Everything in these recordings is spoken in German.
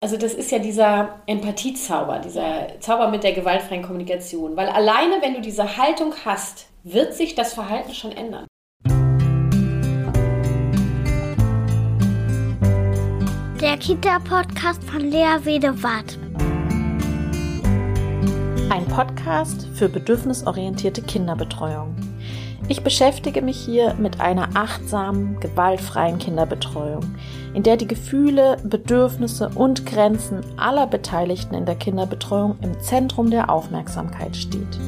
Also das ist ja dieser Empathiezauber, dieser Zauber mit der gewaltfreien Kommunikation. Weil alleine, wenn du diese Haltung hast, wird sich das Verhalten schon ändern. Der Kita-Podcast von Lea Wedewart. Ein Podcast für bedürfnisorientierte Kinderbetreuung. Ich beschäftige mich hier mit einer achtsamen, gewaltfreien Kinderbetreuung, in der die Gefühle, Bedürfnisse und Grenzen aller Beteiligten in der Kinderbetreuung im Zentrum der Aufmerksamkeit steht.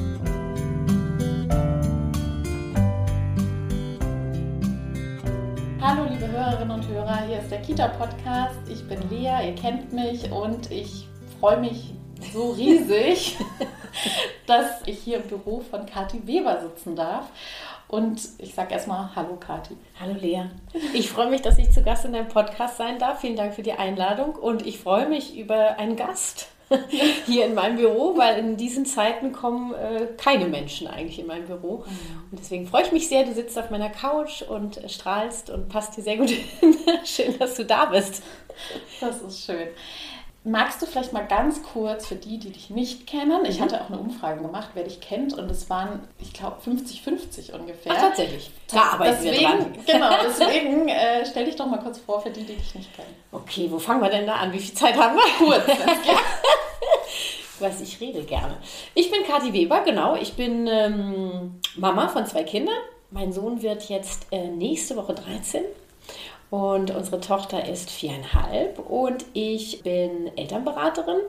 Hallo liebe Hörerinnen und Hörer, hier ist der Kita-Podcast. Ich bin Lea, ihr kennt mich und ich freue mich so riesig, dass ich hier im Büro von Kathi Weber sitzen darf. Und ich sage erstmal Hallo Kathi. Hallo Lea. Ich freue mich, dass ich zu Gast in deinem Podcast sein darf. Vielen Dank für die Einladung und ich freue mich über einen Gast hier in meinem Büro, weil in diesen Zeiten kommen äh, keine Menschen eigentlich in mein Büro. Und deswegen freue ich mich sehr, du sitzt auf meiner Couch und äh, strahlst und passt dir sehr gut hin. Schön, dass du da bist. Das ist schön. Magst du vielleicht mal ganz kurz für die, die dich nicht kennen, ich Mhm. hatte auch eine Umfrage gemacht, wer dich kennt und es waren, ich glaube, 50-50 ungefähr. Ach, tatsächlich. Da arbeiten wir dran. Deswegen, genau, deswegen äh, stell dich doch mal kurz vor für die, die dich nicht kennen. Okay, wo fangen wir denn da an? Wie viel Zeit haben wir? Kurz, weißt, ich rede gerne. Ich bin Kathi Weber, genau. Ich bin ähm, Mama von zwei Kindern. Mein Sohn wird jetzt äh, nächste Woche 13 und unsere Tochter ist viereinhalb und ich bin Elternberaterin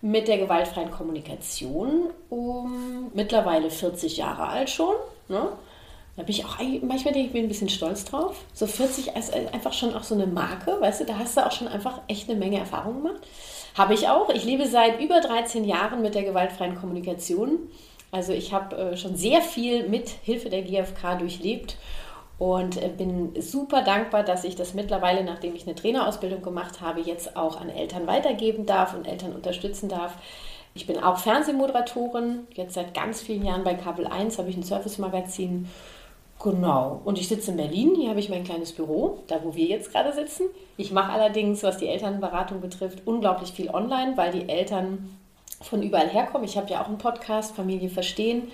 mit der gewaltfreien Kommunikation, um mittlerweile 40 Jahre alt schon. Ne? Da bin ich auch, manchmal denke ich, bin ein bisschen stolz drauf. So 40 ist einfach schon auch so eine Marke, weißt du, da hast du auch schon einfach echt eine Menge Erfahrung gemacht. Habe ich auch. Ich lebe seit über 13 Jahren mit der gewaltfreien Kommunikation. Also ich habe äh, schon sehr viel mit Hilfe der GfK durchlebt und äh, bin super dankbar, dass ich das mittlerweile, nachdem ich eine Trainerausbildung gemacht habe, jetzt auch an Eltern weitergeben darf und Eltern unterstützen darf. Ich bin auch Fernsehmoderatorin, jetzt seit ganz vielen Jahren bei Kabel 1 habe ich ein Service-Magazin. Genau. Und ich sitze in Berlin, hier habe ich mein kleines Büro, da wo wir jetzt gerade sitzen. Ich mache allerdings, was die Elternberatung betrifft, unglaublich viel online, weil die Eltern von überall herkommen. Ich habe ja auch einen Podcast, Familie verstehen.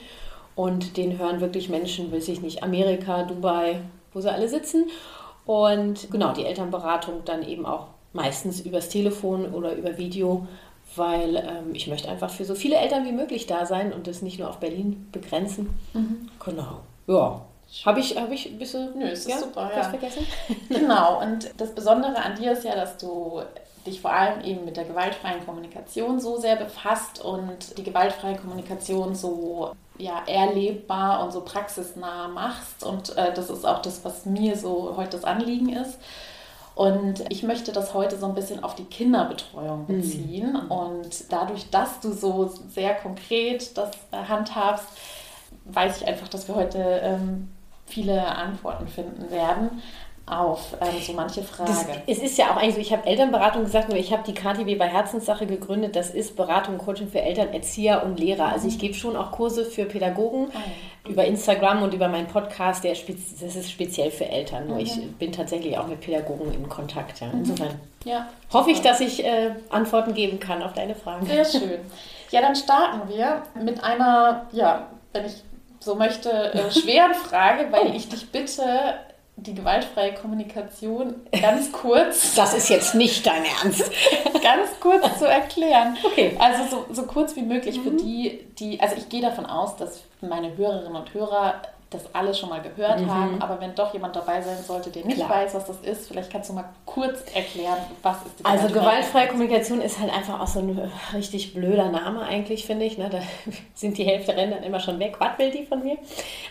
Und den hören wirklich Menschen, weiß ich nicht, Amerika, Dubai, wo sie alle sitzen. Und genau, die Elternberatung dann eben auch meistens übers Telefon oder über Video, weil ähm, ich möchte einfach für so viele Eltern wie möglich da sein und das nicht nur auf Berlin begrenzen. Genau. Ja. Habe ich, hab ich ein bisschen Nö, es ist super, was ja. vergessen? Genau, und das Besondere an dir ist ja, dass du dich vor allem eben mit der gewaltfreien Kommunikation so sehr befasst und die gewaltfreie Kommunikation so ja, erlebbar und so praxisnah machst. Und äh, das ist auch das, was mir so heute das Anliegen ist. Und ich möchte das heute so ein bisschen auf die Kinderbetreuung beziehen. Und dadurch, dass du so sehr konkret das äh, handhabst, weiß ich einfach, dass wir heute ähm, viele Antworten finden werden auf ähm, so manche Frage. Das, es ist ja auch eigentlich so, ich habe Elternberatung gesagt, nur ich habe die KTW bei Herzenssache gegründet. Das ist Beratung und Coaching für Eltern, Erzieher und Lehrer. Also ich gebe schon auch Kurse für Pädagogen Ah, über Instagram und über meinen Podcast. Der das ist speziell für Eltern. Nur ich Mhm. bin tatsächlich auch mit Pädagogen in Kontakt. Ja. Insofern ja, hoffe ich, dass ich äh, Antworten geben kann auf deine Fragen. sehr schön. Ja, dann starten wir mit einer, ja, wenn ich so möchte, äh, schweren Frage, weil ich dich bitte, die gewaltfreie Kommunikation ganz kurz Das ist jetzt nicht dein Ernst. ganz kurz zu erklären. Okay. Also so, so kurz wie möglich für die, die, also ich gehe davon aus, dass meine Hörerinnen und Hörer das alle schon mal gehört haben, aber wenn doch jemand dabei sein sollte, der nicht Klar. weiß, was das ist, vielleicht kannst du mal kurz erklären, was ist die Also gewaltfreie Kommunikation ist halt einfach auch so ein äh, richtig blöder Name eigentlich, finde ich. Ne? Da sind die Hälfte rennen dann immer schon weg. Was will die von mir?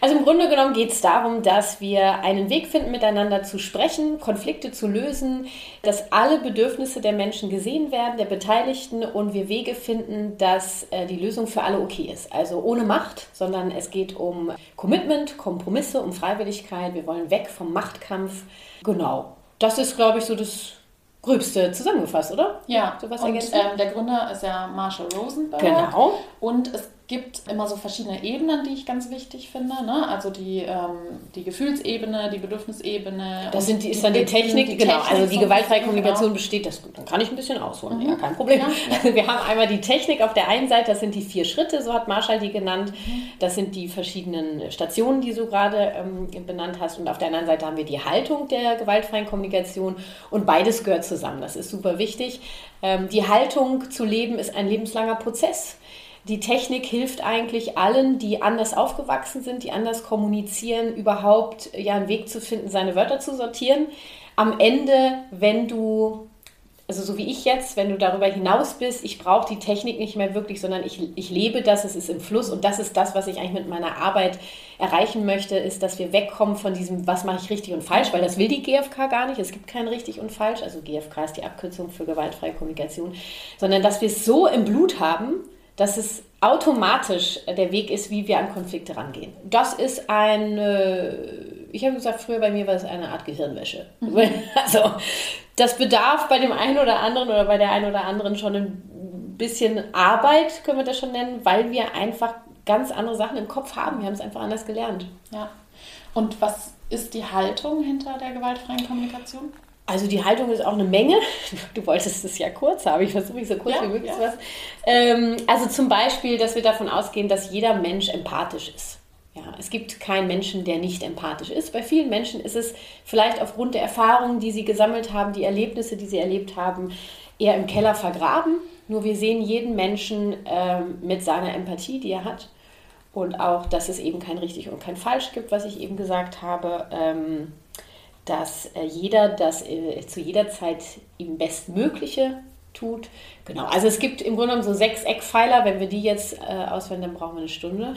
Also im Grunde genommen geht es darum, dass wir einen Weg finden, miteinander zu sprechen, Konflikte zu lösen, dass alle Bedürfnisse der Menschen gesehen werden, der Beteiligten und wir Wege finden, dass äh, die Lösung für alle okay ist. Also ohne Macht, sondern es geht um Commitment, Kompromisse, um Freiwilligkeit. Wir wollen weg vom Machtkampf. Genau. Das ist, glaube ich, so das Gröbste zusammengefasst, oder? Ja, So was und ähm, der Gründer ist ja Marshall Rosenberg. Genau. Und es gibt immer so verschiedene Ebenen, die ich ganz wichtig finde. Ne? Also die, ähm, die Gefühlsebene, die Bedürfnisebene. Das sind die, ist dann die Technik, die genau. Technik also die gewaltfreie Kommunikation genau. besteht, das dann kann ich ein bisschen ausholen, mhm. ja, kein Problem. Ja, ja. Wir haben einmal die Technik auf der einen Seite, das sind die vier Schritte, so hat Marshall die genannt. Mhm. Das sind die verschiedenen Stationen, die du gerade ähm, benannt hast. Und auf der anderen Seite haben wir die Haltung der gewaltfreien Kommunikation. Und beides gehört zusammen. Das ist super wichtig. Ähm, die Haltung zu leben ist ein lebenslanger Prozess die Technik hilft eigentlich allen, die anders aufgewachsen sind, die anders kommunizieren, überhaupt ja einen Weg zu finden, seine Wörter zu sortieren. Am Ende, wenn du, also so wie ich jetzt, wenn du darüber hinaus bist, ich brauche die Technik nicht mehr wirklich, sondern ich, ich lebe das, es ist im Fluss und das ist das, was ich eigentlich mit meiner Arbeit erreichen möchte, ist, dass wir wegkommen von diesem, was mache ich richtig und falsch, weil das will die GfK gar nicht. Es gibt kein richtig und falsch, also GfK ist die Abkürzung für gewaltfreie Kommunikation, sondern dass wir es so im Blut haben, dass es automatisch der Weg ist, wie wir an Konflikte rangehen. Das ist eine, ich habe gesagt, früher bei mir war es eine Art Gehirnwäsche. Mhm. Also das bedarf bei dem einen oder anderen oder bei der einen oder anderen schon ein bisschen Arbeit, können wir das schon nennen, weil wir einfach ganz andere Sachen im Kopf haben. Wir haben es einfach anders gelernt. Ja. Und was ist die Haltung hinter der gewaltfreien Kommunikation? Also die Haltung ist auch eine Menge. Du wolltest es ja kurz haben. Ich versuche mich so kurz ja, wie möglich zu ja. Ähm, also zum Beispiel, dass wir davon ausgehen, dass jeder Mensch empathisch ist. Ja, es gibt keinen Menschen, der nicht empathisch ist. Bei vielen Menschen ist es vielleicht aufgrund der Erfahrungen, die sie gesammelt haben, die Erlebnisse, die sie erlebt haben, eher im Keller vergraben. Nur wir sehen jeden Menschen ähm, mit seiner Empathie, die er hat. Und auch, dass es eben kein richtig und kein falsch gibt, was ich eben gesagt habe. Ähm, dass äh, jeder das äh, zu jeder Zeit ihm Bestmögliche tut. Genau, also es gibt im Grunde genommen so sechs Eckpfeiler. Wenn wir die jetzt äh, auswählen, dann brauchen wir eine Stunde.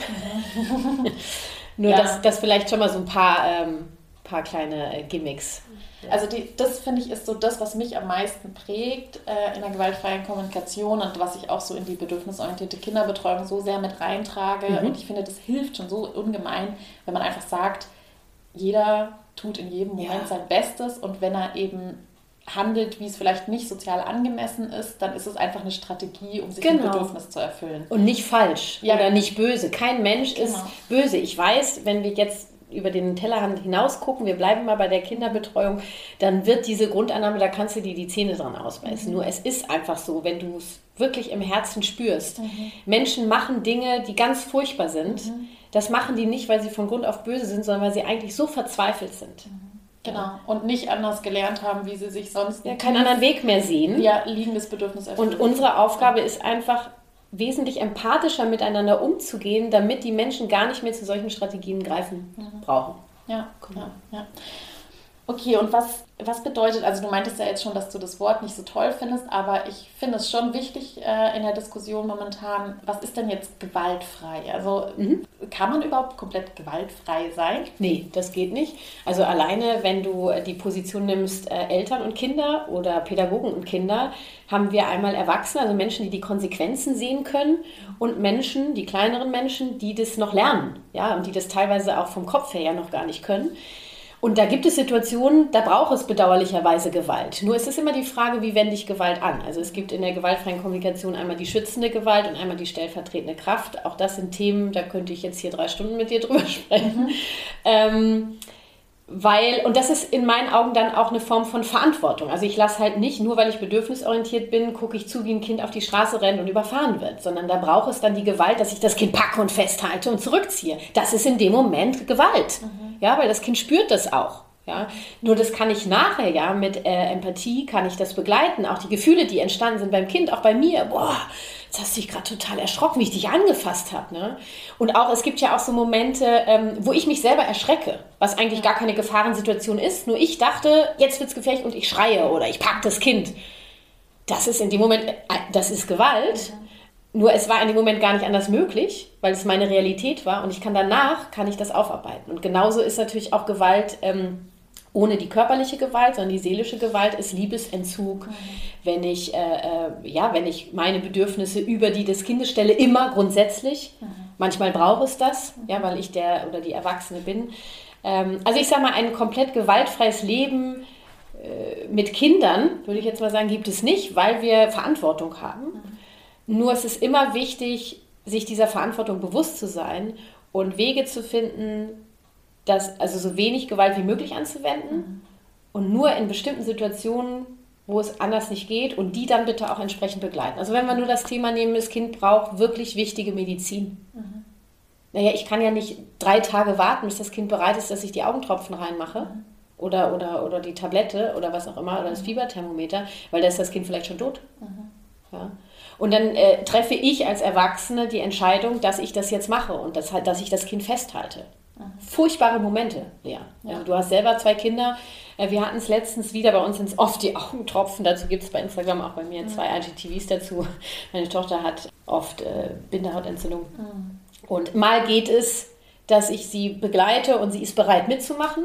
Nur, ja. dass, dass vielleicht schon mal so ein paar, ähm, paar kleine äh, Gimmicks. Also die, das finde ich ist so das, was mich am meisten prägt äh, in der gewaltfreien Kommunikation und was ich auch so in die bedürfnisorientierte Kinderbetreuung so sehr mit reintrage. Mhm. Und ich finde, das hilft schon so ungemein, wenn man einfach sagt, jeder tut in jedem Moment ja. sein Bestes und wenn er eben handelt, wie es vielleicht nicht sozial angemessen ist, dann ist es einfach eine Strategie, um sich genau. ein Bedürfnis zu erfüllen. Und nicht falsch ja. oder nicht böse. Kein Mensch genau. ist böse. Ich weiß, wenn wir jetzt über den Tellerrand hinaus gucken, wir bleiben mal bei der Kinderbetreuung, dann wird diese Grundannahme, da kannst du dir die Zähne dran ausbeißen. Mhm. Nur es ist einfach so, wenn du es wirklich im Herzen spürst. Mhm. Menschen machen Dinge, die ganz furchtbar sind. Mhm das machen die nicht, weil sie von Grund auf böse sind, sondern weil sie eigentlich so verzweifelt sind. Mhm. Genau. Und nicht anders gelernt haben, wie sie sich sonst. Ja, keinen anderen Weg mehr sehen. Ja, liegendes Bedürfnis erfüllen. Und unsere Aufgabe ist einfach, wesentlich empathischer miteinander umzugehen, damit die Menschen gar nicht mehr zu solchen Strategien greifen mhm. brauchen. Ja, genau. Ja, ja. Okay, und was, was bedeutet, also du meintest ja jetzt schon, dass du das Wort nicht so toll findest, aber ich finde es schon wichtig äh, in der Diskussion momentan, was ist denn jetzt gewaltfrei? Also mhm. kann man überhaupt komplett gewaltfrei sein? Nee, das geht nicht. Also alleine, wenn du die Position nimmst, äh, Eltern und Kinder oder Pädagogen und Kinder, haben wir einmal Erwachsene, also Menschen, die die Konsequenzen sehen können und Menschen, die kleineren Menschen, die das noch lernen, ja, und die das teilweise auch vom Kopf her ja noch gar nicht können. Und da gibt es Situationen, da braucht es bedauerlicherweise Gewalt. Nur ist es immer die Frage, wie wende ich Gewalt an? Also es gibt in der gewaltfreien Kommunikation einmal die schützende Gewalt und einmal die stellvertretende Kraft. Auch das sind Themen, da könnte ich jetzt hier drei Stunden mit dir drüber sprechen. Mhm. Ähm, weil, und das ist in meinen Augen dann auch eine Form von Verantwortung. Also ich lasse halt nicht, nur weil ich bedürfnisorientiert bin, gucke ich zu, wie ein Kind auf die Straße rennt und überfahren wird, sondern da braucht es dann die Gewalt, dass ich das Kind packe und festhalte und zurückziehe. Das ist in dem Moment Gewalt. Mhm. Ja, weil das Kind spürt das auch. Ja, nur das kann ich nachher, ja, mit äh, Empathie kann ich das begleiten. Auch die Gefühle, die entstanden sind beim Kind, auch bei mir. Boah, jetzt hast du dich gerade total erschrocken, wie ich dich angefasst habe. Ne? Und auch, es gibt ja auch so Momente, ähm, wo ich mich selber erschrecke, was eigentlich gar keine Gefahrensituation ist. Nur ich dachte, jetzt wird es gefährlich und ich schreie oder ich packe das Kind. Das ist in dem Moment, äh, das ist Gewalt. Mhm. Nur es war in dem Moment gar nicht anders möglich, weil es meine Realität war und ich kann danach, kann ich das aufarbeiten. Und genauso ist natürlich auch Gewalt ähm, ohne die körperliche Gewalt, sondern die seelische Gewalt ist Liebesentzug. Mhm. Wenn ich, äh, äh, ja, wenn ich meine Bedürfnisse über die des Kindes stelle, immer grundsätzlich. Mhm. Manchmal brauche es das, mhm. ja, weil ich der oder die Erwachsene bin. Ähm, also ich sage mal, ein komplett gewaltfreies Leben äh, mit Kindern, würde ich jetzt mal sagen, gibt es nicht, weil wir Verantwortung haben. Nur es ist immer wichtig, sich dieser Verantwortung bewusst zu sein und Wege zu finden, das, also so wenig Gewalt wie möglich anzuwenden mhm. und nur in bestimmten Situationen, wo es anders nicht geht und die dann bitte auch entsprechend begleiten. Also wenn wir nur das Thema nehmen, das Kind braucht wirklich wichtige Medizin. Mhm. Naja, ich kann ja nicht drei Tage warten, bis das Kind bereit ist, dass ich die Augentropfen reinmache. Mhm. Oder, oder, oder die Tablette oder was auch immer, oder das mhm. Fieberthermometer, weil da ist das Kind vielleicht schon tot. Mhm. Ja. Und dann äh, treffe ich als Erwachsene die Entscheidung, dass ich das jetzt mache und das, dass ich das Kind festhalte. Furchtbare Momente, Lea. Ja. Also du hast selber zwei Kinder. Äh, wir hatten es letztens wieder bei uns ins oft die Augentropfen. Dazu gibt es bei Instagram auch bei mir zwei IGTVs dazu. Meine Tochter hat oft äh, Bindehautentzündung. Mhm. Und mal geht es, dass ich sie begleite und sie ist bereit mitzumachen.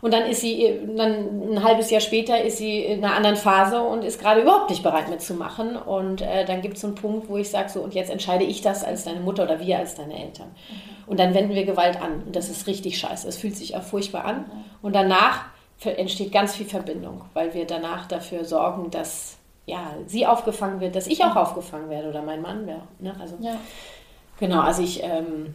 Und dann ist sie, dann ein halbes Jahr später ist sie in einer anderen Phase und ist gerade überhaupt nicht bereit mitzumachen. Und äh, dann gibt es so einen Punkt, wo ich sage, so, und jetzt entscheide ich das als deine Mutter oder wir als deine Eltern. Mhm. Und dann wenden wir Gewalt an. Und das ist richtig scheiße. Es fühlt sich auch furchtbar an. Mhm. Und danach entsteht ganz viel Verbindung, weil wir danach dafür sorgen, dass ja, sie aufgefangen wird, dass ich auch aufgefangen werde oder mein Mann. Ja, ne? also, ja. Genau, also ich ähm,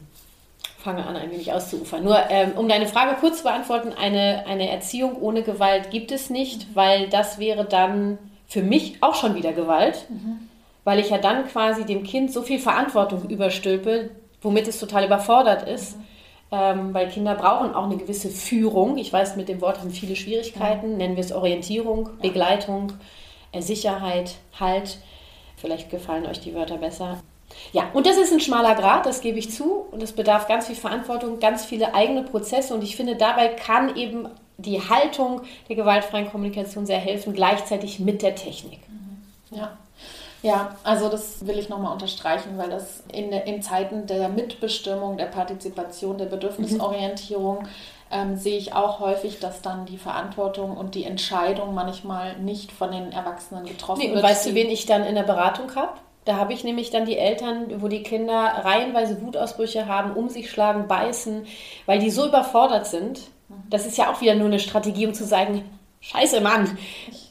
fange an, ein wenig auszuufern. Nur ähm, um deine Frage kurz zu beantworten, eine, eine Erziehung ohne Gewalt gibt es nicht, mhm. weil das wäre dann für mich auch schon wieder Gewalt, mhm. weil ich ja dann quasi dem Kind so viel Verantwortung überstülpe, womit es total überfordert ist. Mhm. Ähm, weil Kinder brauchen auch eine gewisse Führung. Ich weiß, mit dem Wort haben viele Schwierigkeiten. Nennen wir es Orientierung, ja. Begleitung, Sicherheit, Halt. Vielleicht gefallen euch die Wörter besser. Ja, und das ist ein schmaler Grad, das gebe ich zu. Und es bedarf ganz viel Verantwortung, ganz viele eigene Prozesse. Und ich finde, dabei kann eben die Haltung der gewaltfreien Kommunikation sehr helfen, gleichzeitig mit der Technik. Mhm. Ja. Ja, also das will ich nochmal unterstreichen, weil das in, in Zeiten der Mitbestimmung, der Partizipation, der Bedürfnisorientierung mhm. ähm, sehe ich auch häufig, dass dann die Verantwortung und die Entscheidung manchmal nicht von den Erwachsenen getroffen nee, wird. Und weißt du, wen ich dann in der Beratung habe? Da habe ich nämlich dann die Eltern, wo die Kinder reihenweise Wutausbrüche haben, um sich schlagen, beißen, weil die so überfordert sind. Das ist ja auch wieder nur eine Strategie, um zu sagen, scheiße Mann,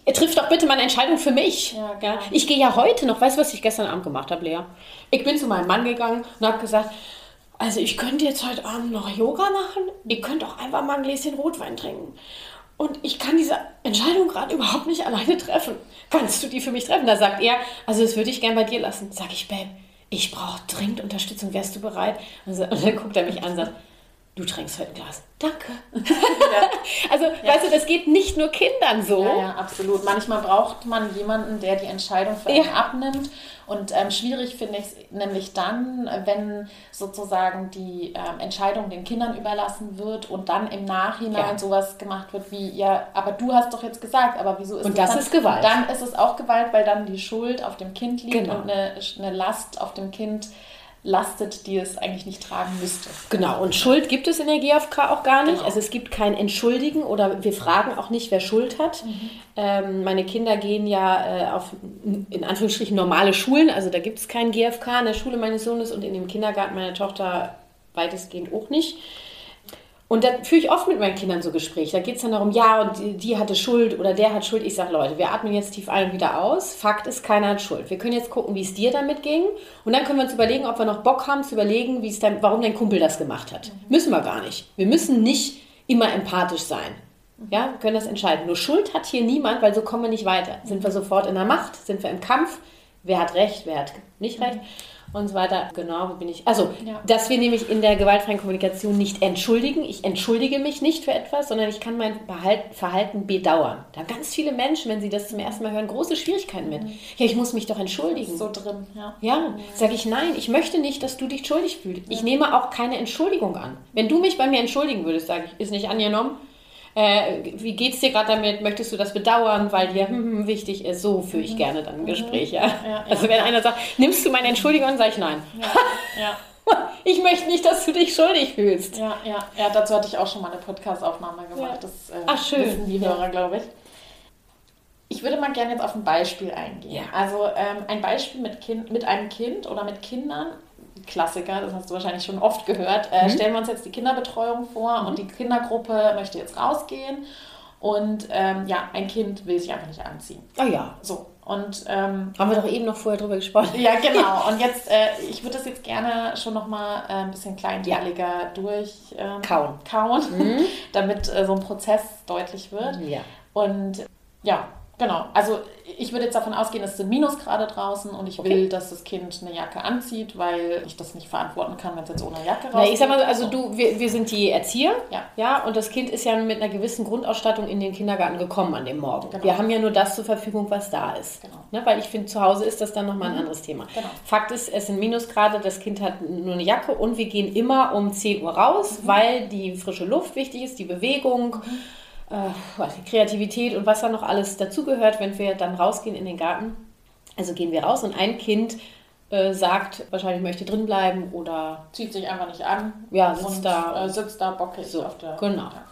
triff doch bitte mal eine Entscheidung für mich. Ja, ja, ich gehe ja heute noch, weißt du, was ich gestern Abend gemacht habe, Lea? Ich bin zu meinem Mann gegangen und habe gesagt, also ich könnte jetzt heute Abend noch Yoga machen, ihr könnt auch einfach mal ein Gläschen Rotwein trinken. Und ich kann diese Entscheidung gerade überhaupt nicht alleine treffen. Kannst du die für mich treffen? Da sagt er, also das würde ich gern bei dir lassen. Sag ich, Babe, ich brauche dringend Unterstützung. Wärst du bereit? Und dann guckt er mich an und sagt, du trinkst heute ein Glas. Danke. Ja. also, ja. weißt du, das geht nicht nur Kindern so. Ja, ja, absolut. Manchmal braucht man jemanden, der die Entscheidung für einen abnimmt. Und ähm, schwierig finde ich es nämlich dann, wenn sozusagen die ähm, Entscheidung den Kindern überlassen wird und dann im Nachhinein sowas gemacht wird wie, ja, aber du hast doch jetzt gesagt, aber wieso ist und das, das ist Gewalt. Dann ist es auch Gewalt, weil dann die Schuld auf dem Kind liegt genau. und eine, eine Last auf dem Kind lastet, die es eigentlich nicht tragen müsste. Genau, und Schuld gibt es in der GfK auch gar nicht. Genau. Also es gibt kein Entschuldigen oder wir fragen auch nicht, wer Schuld hat. Mhm. Ähm, meine Kinder gehen ja äh, auf in Anführungsstrichen normale Schulen, also da gibt es kein GfK in der Schule meines Sohnes und in dem Kindergarten meiner Tochter weitestgehend auch nicht. Und da führe ich oft mit meinen Kindern so Gespräche. Da geht es dann darum, ja, und die, die, hatte Schuld oder der hat Schuld. Ich sage, Leute, wir atmen jetzt tief ein und wieder aus. Fakt ist, keiner hat Schuld. Wir können jetzt gucken, wie es dir damit ging. Und dann können wir uns überlegen, ob wir noch Bock haben zu überlegen, wie es dein, warum dein Kumpel das gemacht hat. Mhm. Müssen wir gar nicht. Wir müssen nicht immer empathisch sein. Ja, wir können das entscheiden. Nur Schuld hat hier niemand, weil so kommen wir nicht weiter. Sind wir sofort in der Macht? Sind wir im Kampf? Wer hat Recht? Wer hat nicht Recht? Und so weiter. Genau, wo bin ich? Also, ja. dass wir nämlich in der gewaltfreien Kommunikation nicht entschuldigen. Ich entschuldige mich nicht für etwas, sondern ich kann mein Verhalten bedauern. Da haben ganz viele Menschen, wenn sie das zum ersten Mal hören, große Schwierigkeiten mit. Mhm. Ja, ich muss mich doch entschuldigen. so drin, ja. Ja, sage ich nein, ich möchte nicht, dass du dich schuldig fühlst. Ich nehme auch keine Entschuldigung an. Wenn du mich bei mir entschuldigen würdest, sage ich, ist nicht angenommen äh, wie geht's dir gerade damit? Möchtest du das bedauern, weil dir hm, hm, wichtig ist? So führe ich mhm. gerne dann ein mhm. Gespräch. Ja? ja also wenn einer sagt, nimmst du meine Entschuldigung, sage ich nein. Ja, ich möchte nicht, dass du dich schuldig fühlst. Ja, ja, ja dazu hatte ich auch schon mal eine Podcast-Aufnahme gemacht. Das äh, Ach, schön. wissen die Hörer, glaube ich. Ich würde mal gerne jetzt auf ein Beispiel eingehen. Ja. Also ähm, ein Beispiel mit, kind, mit einem Kind oder mit Kindern Klassiker, das hast du wahrscheinlich schon oft gehört. Äh, mhm. Stellen wir uns jetzt die Kinderbetreuung vor mhm. und die Kindergruppe möchte jetzt rausgehen und ähm, ja, ein Kind will sich einfach nicht anziehen. Ah ja. So. Und ähm, haben wir doch eben noch vorher drüber gesprochen. Ja, genau. Und jetzt, äh, ich würde das jetzt gerne schon nochmal äh, ein bisschen kleinteiliger ja. durch ähm, kauen, kauen mhm. damit äh, so ein Prozess deutlich wird. Ja. Und ja, Genau, also ich würde jetzt davon ausgehen, es sind Minusgrade draußen und ich okay. will, dass das Kind eine Jacke anzieht, weil ich das nicht verantworten kann, wenn es jetzt ohne Jacke rausgeht. Nee, ich sag mal, also du, wir, wir sind die Erzieher, ja. ja, und das Kind ist ja mit einer gewissen Grundausstattung in den Kindergarten gekommen an dem Morgen. Genau. Wir haben ja nur das zur Verfügung, was da ist. Genau. Ne, weil ich finde, zu Hause ist das dann nochmal ein mhm. anderes Thema. Genau. Fakt ist, es sind Minusgrade, das Kind hat nur eine Jacke und wir gehen immer um 10 Uhr raus, mhm. weil die frische Luft wichtig ist, die Bewegung. Mhm äh, Kreativität und was da noch alles dazugehört, wenn wir dann rausgehen in den Garten. Also gehen wir raus und ein Kind äh, sagt, wahrscheinlich möchte drin bleiben oder zieht sich einfach nicht an. Ja, sitzt und, da. Äh, sitzt da bockig so, auf der. Genau. Ja.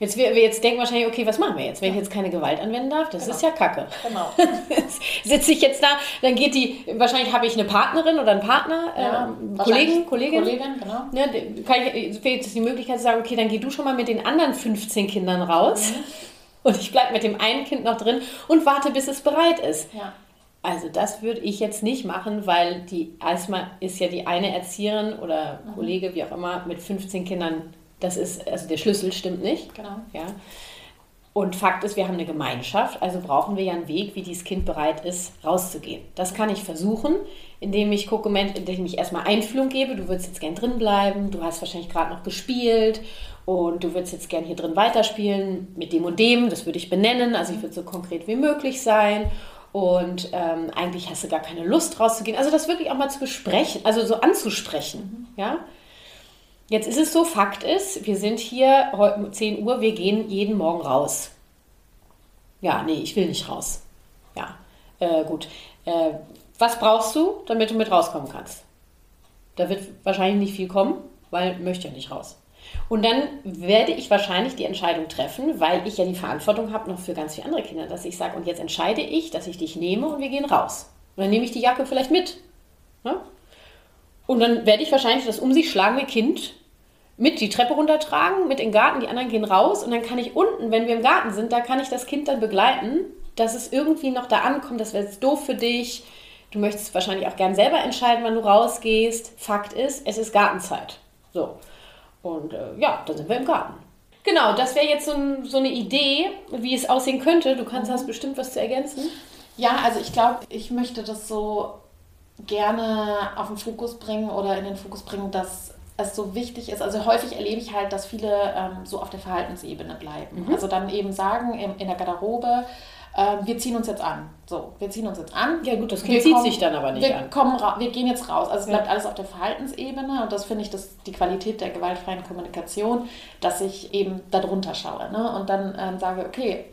Jetzt, wir, wir jetzt denken wahrscheinlich, okay, was machen wir jetzt, wenn ich jetzt keine Gewalt anwenden darf? Das genau. ist ja Kacke. Genau. Sitze ich jetzt da, dann geht die, wahrscheinlich habe ich eine Partnerin oder einen Partner, ja, äh, Kollegen, Kollegin. Kollegin, genau. Ja, kann ich, jetzt die Möglichkeit zu sagen, okay, dann geh du schon mal mit den anderen 15 Kindern raus mhm. und ich bleibe mit dem einen Kind noch drin und warte, bis es bereit ist. Ja. Also das würde ich jetzt nicht machen, weil die erstmal ist ja die eine Erzieherin oder mhm. Kollege, wie auch immer, mit 15 Kindern das ist, also der Schlüssel stimmt nicht. Genau. Ja. Und Fakt ist, wir haben eine Gemeinschaft, also brauchen wir ja einen Weg, wie dieses Kind bereit ist, rauszugehen. Das kann ich versuchen, indem ich gucke, indem ich erstmal Einfühlung gebe. Du würdest jetzt gern drin bleiben, du hast wahrscheinlich gerade noch gespielt und du würdest jetzt gern hier drin weiterspielen mit dem und dem. Das würde ich benennen, also ich würde so konkret wie möglich sein. Und ähm, eigentlich hast du gar keine Lust rauszugehen. Also das wirklich auch mal zu besprechen, also so anzusprechen. Mhm. Ja? Jetzt ist es so, Fakt ist, wir sind hier heute um 10 Uhr, wir gehen jeden Morgen raus. Ja, nee, ich will nicht raus. Ja, äh, gut. Äh, was brauchst du, damit du mit rauskommen kannst? Da wird wahrscheinlich nicht viel kommen, weil möchte ja nicht raus. Und dann werde ich wahrscheinlich die Entscheidung treffen, weil ich ja die Verantwortung habe noch für ganz viele andere Kinder, dass ich sage, und jetzt entscheide ich, dass ich dich nehme und wir gehen raus. Und dann nehme ich die Jacke vielleicht mit. Ne? Und dann werde ich wahrscheinlich das um sich schlagende Kind mit die Treppe runtertragen, mit in den Garten, die anderen gehen raus und dann kann ich unten, wenn wir im Garten sind, da kann ich das Kind dann begleiten, dass es irgendwie noch da ankommt, das wäre jetzt doof für dich. Du möchtest wahrscheinlich auch gern selber entscheiden, wann du rausgehst. Fakt ist, es ist Gartenzeit. So. Und äh, ja, dann sind wir im Garten. Genau, das wäre jetzt so, ein, so, eine Idee, wie es aussehen könnte. Du kannst, hast bestimmt was zu ergänzen. Ja, also ich glaube, ich möchte das so gerne auf den Fokus bringen oder in den Fokus bringen, dass es so wichtig ist. Also häufig erlebe ich halt, dass viele ähm, so auf der Verhaltensebene bleiben. Mhm. Also dann eben sagen in, in der Garderobe, äh, wir ziehen uns jetzt an. So, wir ziehen uns jetzt an. Ja gut, das Kind zieht sich dann aber nicht wir an. Kommen wir gehen jetzt raus. Also es bleibt ja. alles auf der Verhaltensebene und das finde ich das, die Qualität der gewaltfreien Kommunikation, dass ich eben darunter schaue ne? und dann ähm, sage, okay,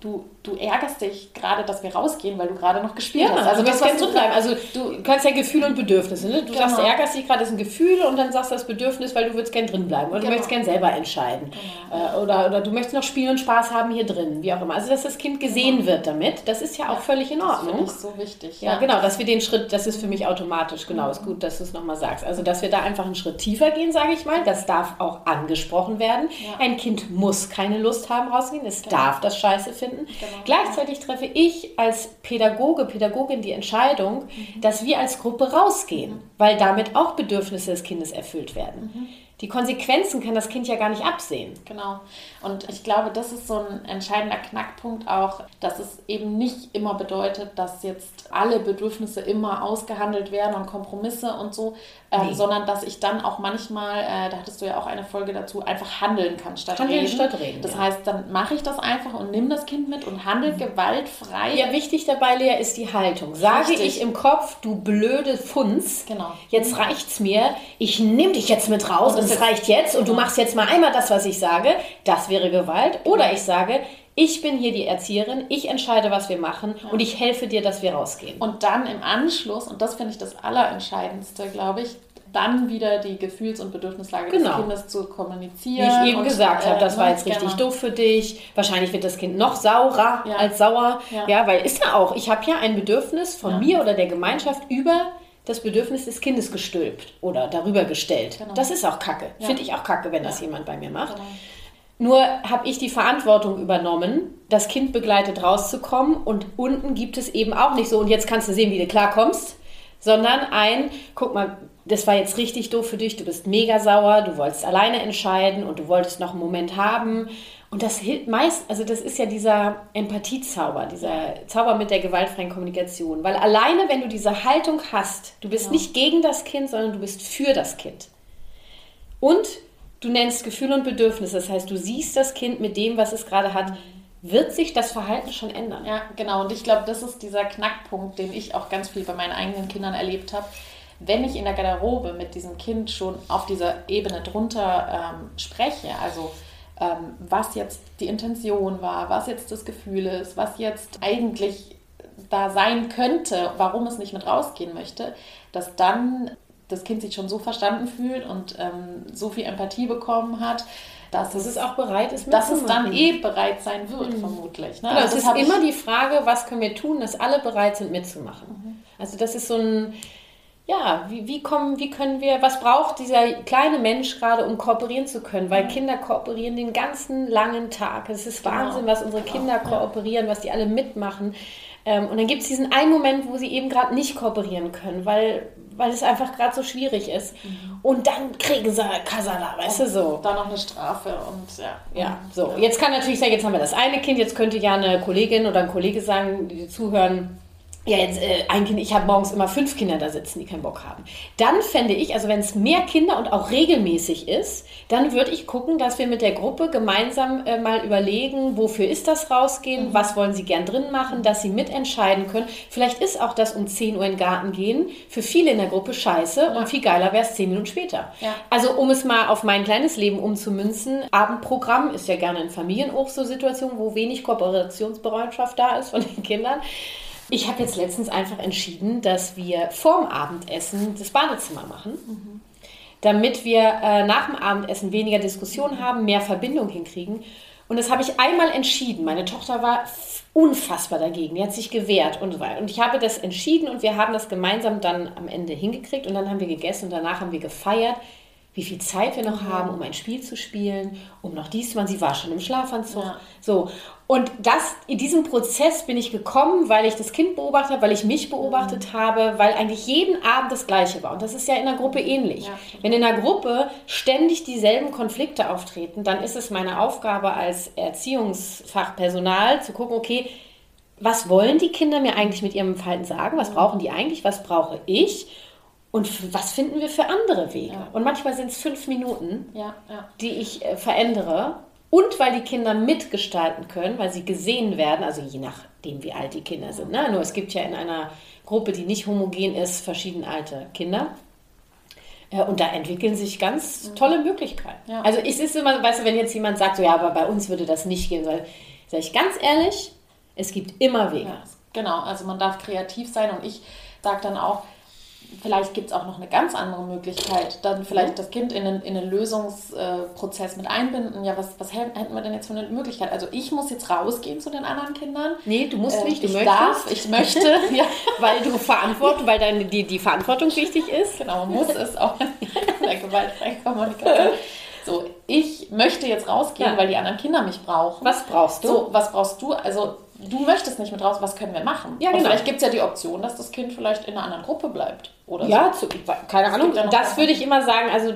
du, du ärgerst dich gerade, dass wir rausgehen, weil du gerade noch gespielt ja, hast. Also das kannst du bleiben. Also du kannst ja Gefühle und Bedürfnisse. Ne? Du genau. sagst, ärgerst dich gerade, das ist ein Gefühl und dann sagst du das Bedürfnis, weil du würdest gern drin bleiben oder genau. du möchtest gern selber entscheiden. Genau. Äh, oder, oder du möchtest noch Spielen und Spaß haben hier drin, wie auch immer. Also dass das Kind gesehen genau. wird damit, das ist ja auch völlig in Ordnung. Das ich so wichtig. Ja. ja, genau, dass wir den Schritt, das ist für mich automatisch, genau, ist gut, dass du es nochmal sagst. Also dass wir da einfach einen Schritt tiefer gehen, sage ich mal, das darf auch angesprochen werden. Ja. Ein Kind muss keine Lust haben rauszugehen, es Genau. darf das Scheiße finden. Gleichzeitig treffe ich als Pädagoge, Pädagogin die Entscheidung, Mhm. dass wir als Gruppe rausgehen, weil damit auch Bedürfnisse des Kindes erfüllt werden. Mhm. Die Konsequenzen kann das Kind ja gar nicht absehen. Genau. Und ich glaube, das ist so ein entscheidender Knackpunkt auch, dass es eben nicht immer bedeutet, dass jetzt alle Bedürfnisse immer ausgehandelt werden und Kompromisse und so, ähm, Nee. sondern dass ich dann auch manchmal, äh, da hattest du ja auch eine Folge dazu, einfach handeln kann statt Handeln reden. statt reden, Das ja. heißt, dann mache ich das einfach und nimm das Kind mit und handle gewaltfrei. Ja, wichtig dabei, Lea, ist die Haltung. Sage Richtig. ich im Kopf, du blöde Funz, Genau. jetzt reicht's mir, ich nehme dich jetzt mit raus und, das es reicht jetzt und du machst jetzt mal einmal das, was ich sage, das wäre Gewalt. Oder ich sage, ich bin hier die Erzieherin, ich entscheide, was wir machen und ich helfe dir, dass wir rausgehen. Und dann im Anschluss, und das finde ich das Allerentscheidendste, glaube ich, dann wieder die Gefühls- und Bedürfnislage Genau. des Kindes zu Wie kommunizieren. ich eben und, gesagt habe, äh, das war ne, jetzt richtig genau. doof für dich. Wahrscheinlich wird das Kind noch saurer Ja. als sauer. Ja. Ja, weil ist ja auch, ich habe ja ein Bedürfnis von Ja. mir oder der Gemeinschaft über das Bedürfnis des Kindes gestülpt oder darüber gestellt. Genau. Das ist auch Kacke. Ja. Finde ich auch Kacke, wenn das Ja. jemand bei mir macht. Nur habe ich die Verantwortung übernommen, das Kind begleitet rauszukommen und unten gibt es eben auch nicht so und jetzt kannst du sehen, wie du klarkommst, sondern ein, guck mal, das war jetzt richtig doof für dich, du bist mega sauer, du wolltest alleine entscheiden und du wolltest noch einen Moment haben. Und das hilft meist, also das ist ja dieser Empathiezauber, dieser Zauber mit der gewaltfreien Kommunikation. Weil alleine, wenn du diese Haltung hast, du bist ja. nicht gegen das Kind, sondern du bist für das Kind. Und du nennst Gefühle und Bedürfnisse, das heißt, du siehst das Kind mit dem, was es gerade hat, wird sich das Verhalten schon ändern. Ja, genau. Und ich glaube, das ist dieser Knackpunkt, den ich auch ganz viel bei meinen eigenen Kindern erlebt habe wenn ich in der Garderobe mit diesem Kind schon auf dieser Ebene drunter ähm, spreche, also ähm, was jetzt die Intention war, was jetzt das Gefühl ist, was jetzt eigentlich da sein könnte, warum es nicht mit rausgehen möchte, dass dann das Kind sich schon so verstanden fühlt und ähm, so viel Empathie bekommen hat, dass, dass es, auch bereit ist, dass es dann eh bereit sein wird, mhm. vermutlich. Ne? Genau, also es ist immer die Frage, was können wir tun, dass alle bereit sind mitzumachen. Mhm. Also das ist so ein ja, wie, wie, kommen, wie können wir, was braucht dieser kleine Mensch gerade, um kooperieren zu können? Weil Kinder kooperieren den ganzen langen Tag. Es ist genau. Wahnsinn, was unsere genau. Kinder kooperieren, was die alle mitmachen. Ähm, und dann gibt es diesen einen Moment, wo sie eben gerade nicht kooperieren können, weil, weil es einfach gerade so schwierig ist. Mhm. Und dann kriegen sie Kasala, weißt und du so. Dann noch eine Strafe und ja. Ja, so. Jetzt kann natürlich sein, jetzt haben wir das eine Kind, jetzt könnte ja eine Kollegin oder ein Kollege sagen, die zuhören, ja, jetzt äh, ein Kind, ich habe morgens immer fünf Kinder da sitzen, die keinen Bock haben. Dann fände ich, also wenn es mehr Kinder und auch regelmäßig ist, dann würde ich gucken, dass wir mit der Gruppe gemeinsam äh, mal überlegen, wofür ist das rausgehen, mhm. was wollen sie gern drin machen, dass sie mitentscheiden können. Vielleicht ist auch das um 10 Uhr in den Garten gehen für viele in der Gruppe scheiße ja. und viel geiler wäre es 10 Minuten später. Ja. Also um es mal auf mein kleines Leben umzumünzen, Abendprogramm ist ja gerne in Familienobst so Situation, wo wenig Kooperationsbereitschaft da ist von den Kindern. Ich habe jetzt letztens einfach entschieden, dass wir vorm Abendessen das Badezimmer machen, mhm. damit wir äh, nach dem Abendessen weniger Diskussion haben, mehr Verbindung hinkriegen. Und das habe ich einmal entschieden. Meine Tochter war unfassbar dagegen. Die hat sich gewehrt und so weiter. Und ich habe das entschieden und wir haben das gemeinsam dann am Ende hingekriegt und dann haben wir gegessen und danach haben wir gefeiert wie viel Zeit wir noch mhm. haben, um ein Spiel zu spielen, um noch diesmal, sie war schon im Schlafanzug. Ja. So. Und das, in diesem Prozess bin ich gekommen, weil ich das Kind beobachtet habe, weil ich mich beobachtet mhm. habe, weil eigentlich jeden Abend das Gleiche war. Und das ist ja in der Gruppe ähnlich. Ja. Wenn in der Gruppe ständig dieselben Konflikte auftreten, dann ist es meine Aufgabe als Erziehungsfachpersonal zu gucken, okay, was wollen die Kinder mir eigentlich mit ihrem Verhalten sagen? Was mhm. brauchen die eigentlich? Was brauche ich? Und was finden wir für andere Wege? Ja. Und manchmal sind es fünf Minuten, ja, ja. die ich äh, verändere. Und weil die Kinder mitgestalten können, weil sie gesehen werden, also je nachdem, wie alt die Kinder sind. Ne? Nur es gibt ja in einer Gruppe, die nicht homogen ist, verschieden alte Kinder. Äh, und da entwickeln sich ganz mhm. tolle Möglichkeiten. Also es ist immer, weißt du, wenn jetzt jemand sagt, so ja, aber bei uns würde das nicht gehen, sage ich ganz ehrlich, es gibt immer Wege. genau, also man darf kreativ sein und ich sage dann auch, vielleicht gibt es auch noch eine ganz andere Möglichkeit, dann vielleicht mhm. das Kind in einen, in einen Lösungsprozess mit einbinden. Ja, was, was hätten wir denn jetzt für eine Möglichkeit? Also ich muss jetzt rausgehen zu den anderen Kindern. Nee, du musst äh, nicht, du ich möchtest. Darf, ich möchte, ja. weil du Verantwortung, weil deine, die, die Verantwortung wichtig ist. Genau, muss es auch in der gewaltfreien Kommunikation. So, ich möchte jetzt rausgehen, ja. weil die anderen Kinder mich brauchen. Was brauchst du? So, was brauchst du? Also du möchtest nicht mit raus, was können wir machen? Ja, genau. Und vielleicht gibt es ja die Option, dass das Kind vielleicht in einer anderen Gruppe bleibt. Oder ja, so. zu, keine Ahnung. Das würde ich immer sagen, also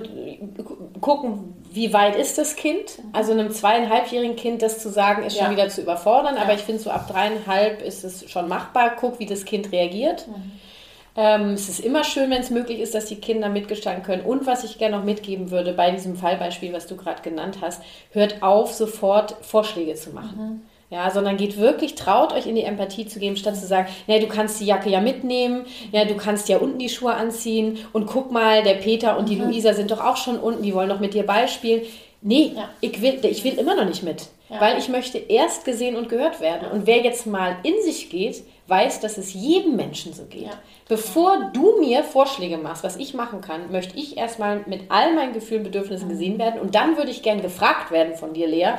gucken, wie weit ist das Kind? Also einem zweieinhalbjährigen Kind das zu sagen, ist ja. schon wieder zu überfordern. Ja. Aber ich finde, so ab dreieinhalb ist es schon machbar. Guck, wie das Kind reagiert. Mhm. Ähm, es ist immer schön, wenn es möglich ist, dass die Kinder mitgestalten können. Und was ich gerne noch mitgeben würde bei diesem Fallbeispiel, was du gerade genannt hast, hört auf, sofort Vorschläge zu machen. Mhm. Ja, sondern geht wirklich, traut euch in die Empathie zu geben, statt zu sagen, ja, du kannst die Jacke ja mitnehmen, ja, du kannst ja unten die Schuhe anziehen und guck mal, der Peter und die mhm. Luisa sind doch auch schon unten, die wollen doch mit dir Ball spielen. Nee, ja. ich, will, ich will immer noch nicht mit, ja. weil ich möchte erst gesehen und gehört werden. Und wer jetzt mal in sich geht, weiß, dass es jedem Menschen so geht. Ja. Bevor du mir Vorschläge machst, was ich machen kann, möchte ich erstmal mit all meinen Gefühlen, Bedürfnissen gesehen werden und dann würde ich gern gefragt werden von dir, Lea,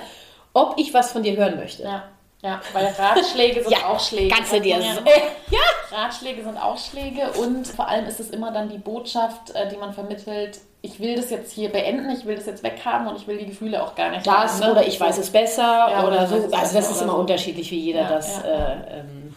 ob ich was von dir hören möchte. Ja. Ja, weil Ratschläge sind Ja, auch Schläge. Kannst du dir ja so. Ja! Ratschläge sind auch Schläge und vor allem ist es immer dann die Botschaft, äh, die man vermittelt, ich will das jetzt hier beenden, ich will das jetzt weghaben und ich will die Gefühle auch gar nicht Das haben. ne? oder ich weiß es besser Ja, oder so. Also das ist immer so. unterschiedlich, wie jeder Ja, das ja, Äh, ähm,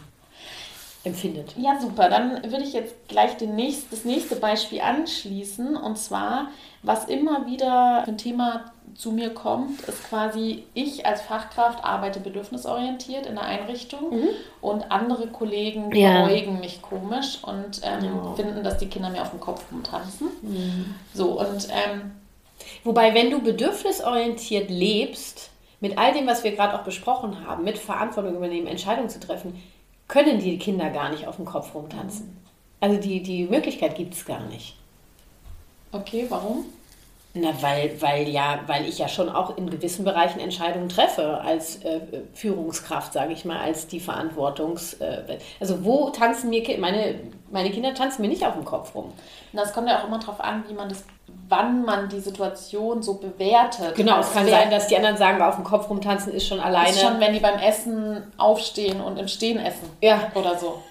empfindet. Ja, super. Dann würde ich jetzt gleich den nächst, das nächste Beispiel anschließen. Und zwar, was immer wieder für ein Thema zu mir kommt, ist quasi, ich als Fachkraft arbeite bedürfnisorientiert in der Einrichtung und andere Kollegen Mhm. Ja. beäugen mich komisch und ähm, Ja. finden, dass die Kinder mir auf dem Kopf rumtanzen. So, und ähm, Wobei, wenn du bedürfnisorientiert lebst, mit all dem, was wir gerade auch besprochen haben, mit Verantwortung übernehmen, Entscheidungen zu treffen, können die Kinder gar nicht auf dem Kopf rumtanzen. Also die, die Möglichkeit gibt es gar nicht. okay, warum? Na, weil, weil ja, weil ich ja schon auch in gewissen Bereichen Entscheidungen treffe als äh, Führungskraft, sage ich mal, als die Verantwortungs. Äh, also wo tanzen mir meine meine Kinder tanzen mir nicht auf dem Kopf rum. Und das kommt ja auch immer darauf an, wie man das, wann man die Situation so bewertet. Genau, Also es kann sein, dass die anderen sagen, auf dem Kopf rumtanzen ist schon alleine. ist schon, wenn die beim Essen aufstehen und im Stehen essen. Ja. Oder so.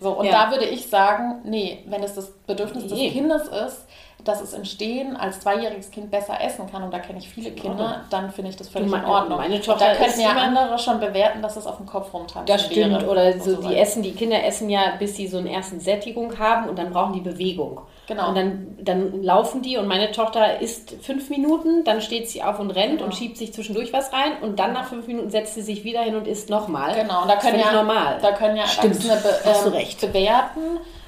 So, und Ja. da würde ich sagen, nee, wenn es das Bedürfnis Nee. des Kindes ist, dass es im Stehen als zweijähriges Kind besser essen kann, und da kenne ich viele Kinder, dann finde ich das völlig Du, in meine- Ordnung. meine Und Tochter da könnten ja andere schon bewerten, dass es auf dem Kopf rumtanzt. Das stimmt. Oder so, die weiter. essen, die Kinder essen ja, bis sie so eine ersten Sättigung haben und dann brauchen die Bewegung. Genau. Und dann, dann laufen die und meine Tochter isst fünf Minuten, dann steht sie auf und rennt Genau. und schiebt sich zwischendurch was rein und dann nach fünf Minuten setzt sie sich wieder hin und isst nochmal. Genau, und da können, ja, normal. da können ja Erwachsene be ähm, bewerten,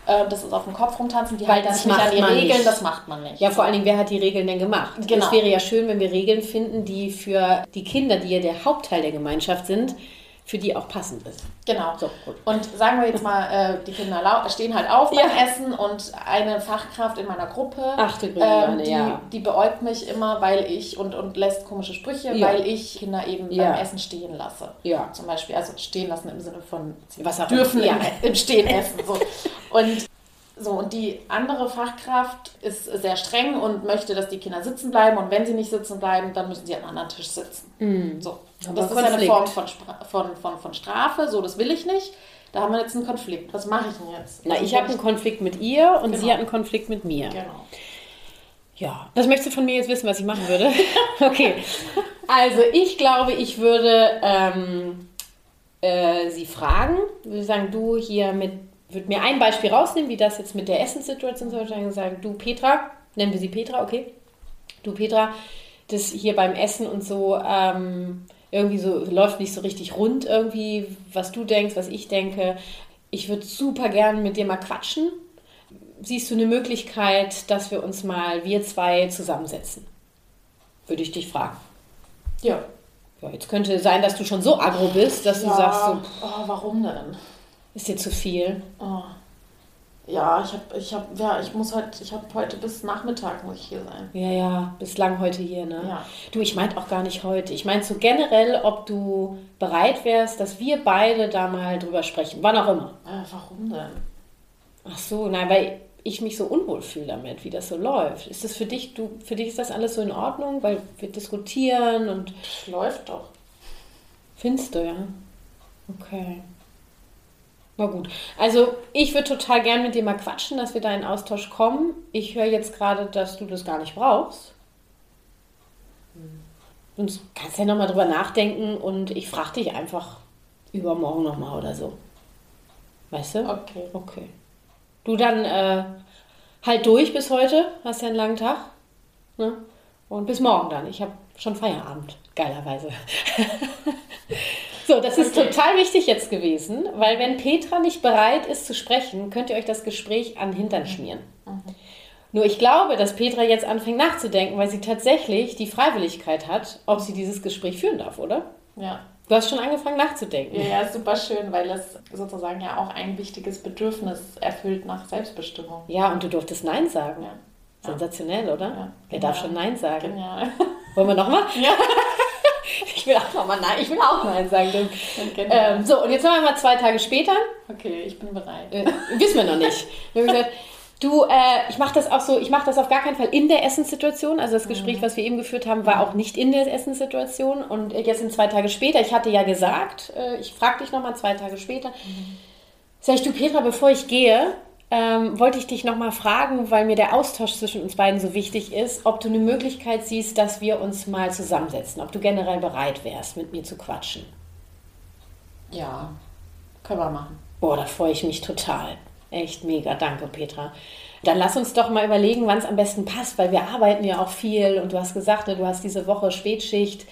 äh, das ist auf dem Kopf rumtanzen, die halten sich nicht an die Regeln, nicht. das macht man nicht. Ja, vor allen Dingen, wer hat die Regeln denn gemacht? Genau. Es wäre ja schön, wenn wir Regeln finden, die für die Kinder, die ja der Hauptteil der Gemeinschaft sind, für die auch passend ist. Genau. So. Und sagen wir jetzt mal, äh, die Kinder stehen halt auf beim Ja. Essen und eine Fachkraft in meiner Gruppe, Ach grüne ähm, die, ja. die beäugt mich immer, weil ich und, und lässt komische Sprüche, Ja. weil ich Kinder eben beim Essen stehen lasse. Ja. Zum Beispiel, also stehen lassen im Sinne von, Was dürfen im, im Stehen essen. So. Und so, und die andere Fachkraft ist sehr streng und möchte, dass die Kinder sitzen bleiben. Und wenn sie nicht sitzen bleiben, dann müssen sie an einem anderen Tisch sitzen. So. Und Aber das ist ja eine. Form von, von, von, von Strafe. So, das will ich nicht. Da haben wir jetzt einen Konflikt. Was mache ich denn jetzt? Na, Also, ich habe einen Konflikt mit ihr und Genau. sie hat einen Konflikt mit mir. Genau. Ja. Was möchtest du von mir jetzt wissen, was ich machen würde? okay. Also ich glaube, ich würde ähm, äh, sie fragen, würde sagen, du hier mit, würde mir ein Beispiel rausnehmen, wie das jetzt mit der Essenssituation so wahrscheinlich sagen, du Petra, nennen wir sie Petra, okay? Du Petra, das hier beim Essen und so ähm, irgendwie so läuft nicht so richtig rund irgendwie, was du denkst, was ich denke. Ich würde super gern mit dir mal quatschen siehst du eine Möglichkeit, dass wir uns mal, wir zwei, zusammensetzen? Würde ich dich fragen. Ja. Ja, jetzt könnte sein, dass du schon so aggro bist, dass du ja. sagst, so, oh, warum denn? Ist dir zu viel. Oh. Ja, ich habe, ich habe, ja, ich muss heute, ich habe heute bis Nachmittag muss ich hier sein. Ja, ja, bislang heute hier, ne? Ja. Du, ich meinte auch gar nicht heute. Ich meinte so generell, ob du bereit wärst, dass wir beide da mal drüber sprechen. Wann auch immer. Äh, warum denn? Ach so, nein, weil ich mich so unwohl fühle damit, wie das so läuft. Ist das für dich, du, für dich ist das alles so in Ordnung, weil wir diskutieren und Läuft doch. Findest du, ja? Okay. Na gut. Also, ich würde total gern mit dir mal quatschen, dass wir da in Austausch kommen. Ich höre jetzt gerade, dass du das gar nicht brauchst. Sonst kannst du ja nochmal drüber nachdenken und ich frage dich einfach übermorgen nochmal oder so. Weißt du? Okay. Okay. Du dann äh, halt durch bis heute, hast ja einen langen Tag. Ne? Und bis morgen dann. Ich habe schon Feierabend, geilerweise. so, das ist Okay. total wichtig jetzt gewesen, weil wenn Petra nicht bereit ist zu sprechen, könnt ihr euch das Gespräch an den Hintern schmieren. Nur ich glaube, dass Petra jetzt anfängt nachzudenken, weil sie tatsächlich die Freiwilligkeit hat, ob sie dieses Gespräch führen darf, oder? Ja. Du hast schon angefangen nachzudenken. Ja, ja, super schön, weil es sozusagen ja auch ein wichtiges Bedürfnis erfüllt nach Selbstbestimmung. Ja, und du durftest Nein sagen. Ja. Sensationell, oder? Ja, Wer darf schon Nein sagen? Genial. Wollen wir nochmal? Ja. Ich will auch nochmal Nein. Ich will auch Nein sagen. Genial. Ähm, so, und jetzt haben wir mal zwei Tage später. okay, ich bin bereit. Äh, wissen wir noch nicht. Wir haben gesagt, Du, äh, ich mache das auch so, ich mache das auf gar keinen Fall in der Essenssituation. Also das Gespräch, Mhm. was wir eben geführt haben, war auch nicht in der Essenssituation. Und jetzt sind zwei Tage später, ich hatte ja gesagt, äh, ich frage dich nochmal zwei Tage später, Mhm. sag ich, du Petra, bevor ich gehe, ähm, wollte ich dich nochmal fragen, weil mir der Austausch zwischen uns beiden so wichtig ist, ob du eine Möglichkeit siehst, dass wir uns mal zusammensetzen, ob du generell bereit wärst, mit mir zu quatschen. Ja, können wir machen. Boah, da freue ich mich total. Echt mega. Danke, Petra. Dann lass uns doch mal überlegen, wann es am besten passt, weil wir arbeiten ja auch viel und du hast gesagt, ne, du hast diese Woche Spätschicht.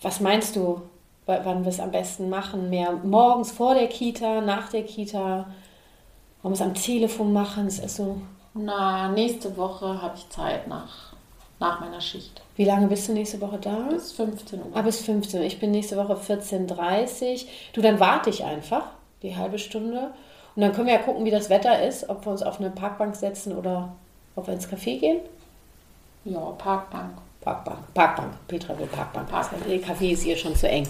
Was meinst du, wann wir es am besten machen? Mehr morgens vor der Kita, nach der Kita? Wollen wir es am Telefon machen? Es ist so. Na, nächste Woche habe ich Zeit nach, nach meiner Schicht. Wie lange bist du nächste Woche da? Bis 15 Uhr. Ah, bis 15. Ich bin nächste Woche 14.30 Du, dann warte ich einfach die halbe Stunde. Und dann können wir ja gucken, wie das Wetter ist, ob wir uns auf eine Parkbank setzen oder ob wir ins Café gehen. Ja, Parkbank. Parkbank, Parkbank. Petra will Parkbank. Parkbank. Der Café ist hier schon zu eng.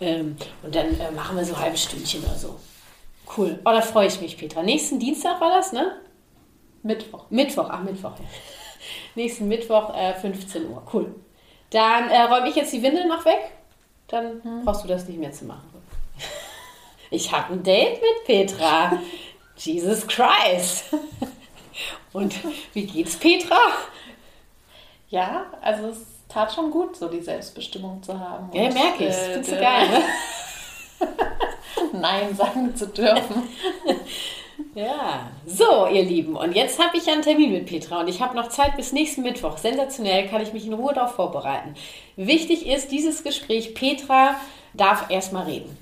Ähm, und dann äh, machen wir so ein halbes Stündchen oder so. Cool. Oh, da freue ich mich, Petra. Nächsten Dienstag war das, ne? Mittwoch. Mittwoch, ach Mittwoch. ja. Nächsten Mittwoch, äh, 15 Uhr. Cool. Dann äh, räume ich jetzt die Windel noch weg. Dann brauchst du das nicht mehr zu machen. Ich habe ein Date mit Petra. Jesus Christ. Und wie geht's Petra? Ja, also es tat schon gut, so die Selbstbestimmung zu haben. Ja, merke ich. äh, Findest du geil, ne? Nein sagen zu dürfen. Ja, so ihr Lieben. Und jetzt habe ich ja einen Termin mit Petra und ich habe noch Zeit bis nächsten Mittwoch. Sensationell, kann ich mich in Ruhe darauf vorbereiten. Wichtig ist dieses Gespräch, Petra darf erstmal reden.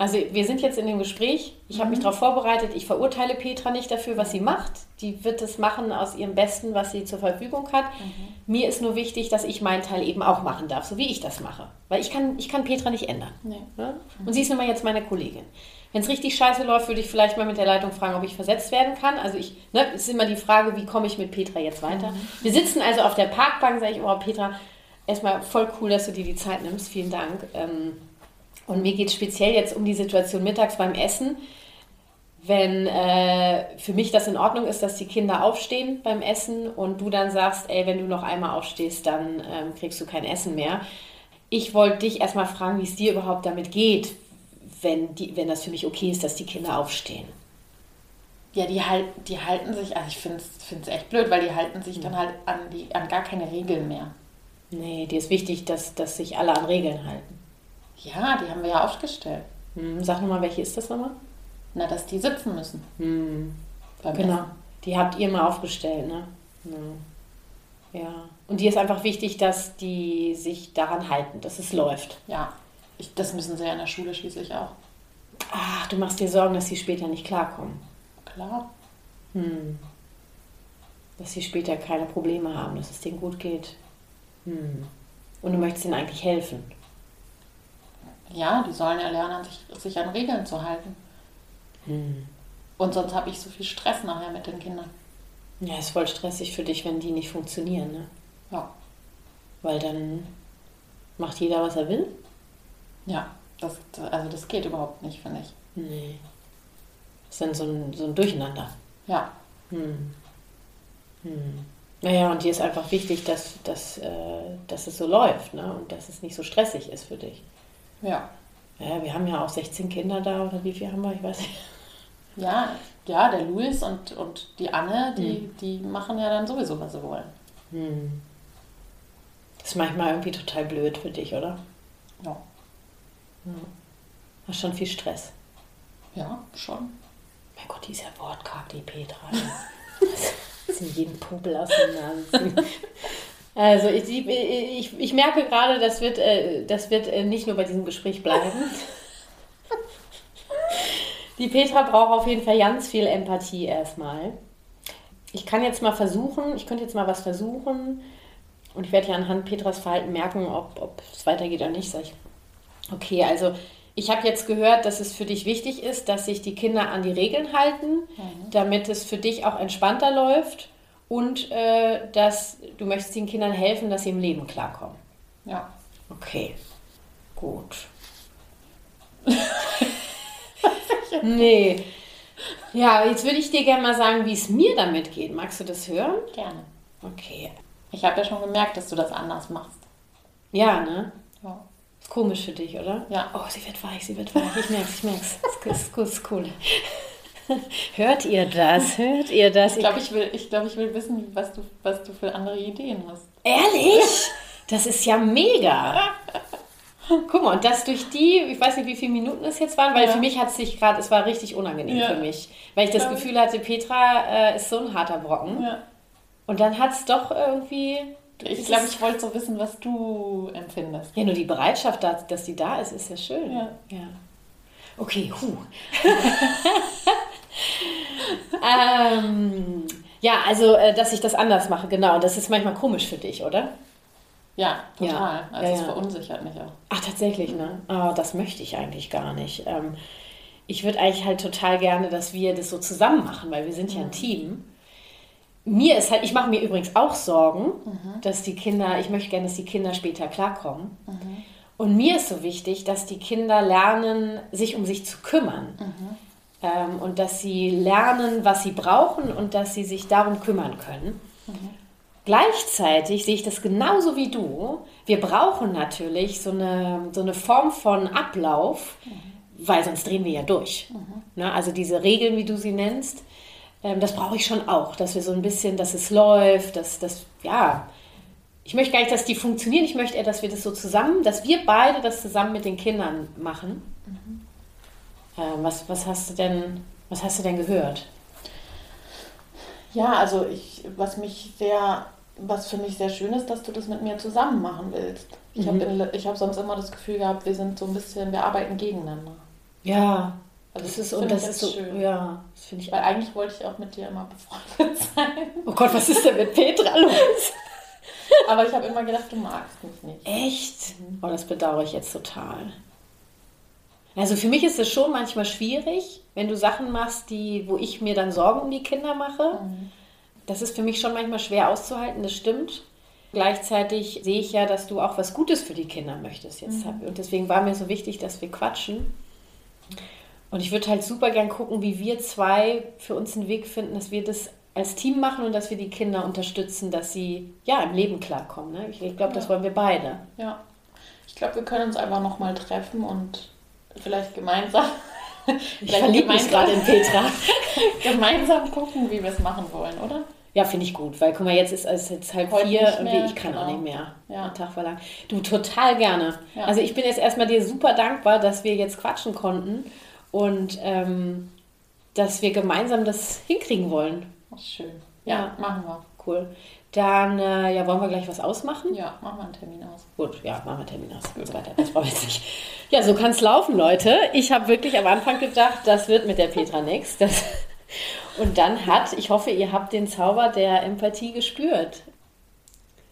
Also wir sind jetzt in dem Gespräch, ich habe mich darauf vorbereitet, ich verurteile Petra nicht dafür, was sie macht. Die wird es machen aus ihrem Besten, was sie zur Verfügung hat. Mir ist nur wichtig, dass ich meinen Teil eben auch machen darf, so wie ich das mache. Weil ich kann, ich kann Petra nicht ändern. Nee. Ja? Und sie ist nun mal jetzt meine Kollegin. Wenn es richtig scheiße läuft, würde ich vielleicht mal mit der Leitung fragen, ob ich versetzt werden kann. Also ich, ne, es ist immer die Frage, wie komme ich mit Petra jetzt weiter. Wir sitzen also auf der Parkbank, sage ich, oh Petra, erstmal voll cool, dass du dir die Zeit nimmst. Vielen Dank. Ähm, Und mir geht es speziell jetzt um die Situation mittags beim Essen. Wenn äh, für mich das in Ordnung ist, dass die Kinder aufstehen beim Essen und du dann sagst, ey, wenn du noch einmal aufstehst, dann ähm, kriegst du kein Essen mehr. Ich wollte dich erstmal fragen, wie es dir überhaupt damit geht, wenn, die, wenn das für mich okay ist, dass die Kinder aufstehen. Ja, die, halt, die halten sich, also ich finde es echt blöd, weil die halten sich dann halt an, die, an gar keine Regeln mehr. Nee, dir ist wichtig, dass, dass sich alle an Regeln halten. Ja, die haben wir ja aufgestellt. Hm, sag nochmal, welche ist das nochmal? Na, dass die sitzen müssen. Hm, genau. Essen. Die habt ihr mal aufgestellt, ne? Ja. ja. Und dir ist einfach wichtig, dass die sich daran halten, dass es läuft. Ja, ich, das müssen sie ja in der Schule schließlich auch. Ach, du machst dir Sorgen, dass sie später nicht klarkommen. Klar. Hm. Dass sie später keine Probleme haben, dass es denen gut geht. Hm. Und du möchtest ihnen eigentlich helfen. Ja, die sollen ja lernen, sich, sich an Regeln zu halten. Hm. Und sonst habe ich so viel Stress nachher mit den Kindern. Ja, ist voll stressig für dich, wenn die nicht funktionieren, ne? Ja. Weil dann macht jeder, was er will. Ja, das, also das geht überhaupt nicht, finde ich. Nee. Ist dann so ein, so ein Durcheinander. Ja, Hm. Hm. Naja, und dir ist einfach wichtig, dass, dass, äh, dass es so läuft, ne? Und dass es nicht so stressig ist für dich. Ja. Ja, wir haben ja auch 16 Kinder da, oder wie viel haben wir? Ich weiß nicht. Ja, ja, der Luis und, und die Anne, die, die machen ja dann sowieso, was sie wollen. Hm. Das ist manchmal irgendwie total blöd für dich, oder? Ja, Hast schon viel Stress. ja schon. Mein Gott, die ist ja wortkarg, die Petra. Sie jeden Popel aus den Nasen. Also ich, ich, ich, merke gerade, das wird, äh, das wird äh, nicht nur bei diesem Gespräch bleiben. Die Petra braucht auf jeden Fall ganz viel Empathie erstmal. Ich kann jetzt mal versuchen, ich könnte jetzt mal was versuchen und ich werde ja anhand Petras Verhalten merken, ob, ob es weitergeht oder nicht. Sag ich, okay, also ich habe jetzt gehört, dass es für dich wichtig ist, dass sich die Kinder an die Regeln halten, damit es für dich auch entspannter läuft und äh, dass du möchtest den Kindern helfen, dass sie im Leben klarkommen. Ja. Okay, gut. nee, Ja, jetzt würde ich dir gerne mal sagen, wie es mir damit geht. Magst du das hören? Gerne. Okay. Ich habe ja schon gemerkt, dass du das anders machst. Ja, ne? Ja. Ist komisch für dich, oder? Ja. Oh, sie wird weich, sie wird weich. Ich merk's, ich merk's. Das ist, das ist cool. Hört ihr das? Hört ihr das? Ich glaube, ich will, ich, glaub, ich will wissen, was du, was du für andere Ideen hast. Ehrlich? Das ist ja mega. Guck mal, und das durch die, ich weiß nicht, wie viele Minuten es jetzt waren, weil Ja. für mich hat es sich gerade, es war richtig unangenehm Ja. für mich. Weil ich das Ja. Gefühl hatte, Petra äh, ist so ein harter Brocken. Ja. Und dann hat es doch irgendwie. Ich glaube, ich wollte so wissen, was du empfindest. Ja, nur die Bereitschaft, da, dass die da ist, ist ja schön. Ja. Okay, hu. ähm, ja, also, äh, dass ich das anders mache, genau. Das ist manchmal komisch für dich, oder? Ja, total. Ja. Also Ja, es ja. verunsichert mich auch. Ach, tatsächlich, ne? Oh, das möchte ich eigentlich gar nicht. Ähm, ich würde eigentlich halt total gerne, dass wir das so zusammen machen, weil wir sind ja ein Team. Mir ist halt, ich mache mir übrigens auch Sorgen, dass die Kinder, ich möchte gerne, dass die Kinder später klarkommen. Und mir ist so wichtig, dass die Kinder lernen, sich um sich zu kümmern. Ähm, und dass sie lernen, was sie brauchen und dass sie sich darum kümmern können. Gleichzeitig sehe ich das genauso wie du. Wir brauchen natürlich so eine, so eine Form von Ablauf, weil sonst drehen wir ja durch. Ne? Also diese Regeln, wie du sie nennst, ähm, das brauche ich schon auch, dass wir so ein bisschen, dass es läuft, dass das, ja, ich möchte gar nicht, dass die funktionieren, ich möchte eher, dass wir das so zusammen, dass wir beide das zusammen mit den Kindern machen. Ähm, was, was hast du denn, was hast du denn gehört? Ja, also ich, was mich sehr, was für mich sehr schön ist, dass du das mit mir zusammen machen willst. Ich Mhm. habe hab sonst immer das Gefühl gehabt, wir sind so ein bisschen, wir arbeiten gegeneinander. Ja, Also das ist, finde und das ich ist so, schön. ja, das finde ich Weil eigentlich wollte ich auch mit dir immer befreundet sein. Oh Gott, was ist denn mit Petra los? Aber ich habe immer gedacht, du magst mich nicht. Echt? Oh, das bedauere ich jetzt total. Also für mich ist es schon manchmal schwierig, wenn du Sachen machst, die, wo ich mir dann Sorgen um die Kinder mache. Das ist für mich schon manchmal schwer auszuhalten, das stimmt. Gleichzeitig sehe ich ja, dass du auch was Gutes für die Kinder möchtest jetzt. Und deswegen war mir so wichtig, dass wir quatschen. Und ich würde halt super gern gucken, wie wir zwei für uns einen Weg finden, dass wir das als Team machen und dass wir die Kinder unterstützen, dass sie ja im Leben klarkommen. Ne? Ich, ich glaube, das wollen wir beide. Ja. Ich glaube, wir können uns einfach nochmal treffen und vielleicht gemeinsam. Ich verliebe mich gerade in Petra. gemeinsam gucken, wie wir es machen wollen, oder? Ja, finde ich gut, weil guck mal, jetzt ist es jetzt halb Heute vier und ich kann auch genau. nicht mehr. Ja. Tag war lang. Du, total gerne. Ja. Also ich bin jetzt erstmal dir super dankbar, dass wir jetzt quatschen konnten und ähm, dass wir gemeinsam das hinkriegen wollen. Schön. Ja. Ja, machen wir. Cool. Dann äh, ja, wollen wir gleich was ausmachen? Ja, machen wir einen Termin aus. Gut, ja, machen wir Termin aus und so weiter. Das brauchen wir jetzt nicht. Ja, so kann es laufen, Leute. Ich habe wirklich am Anfang gedacht, das wird mit der Petra nichts. Und dann hat, ich hoffe, ihr habt den Zauber der Empathie gespürt.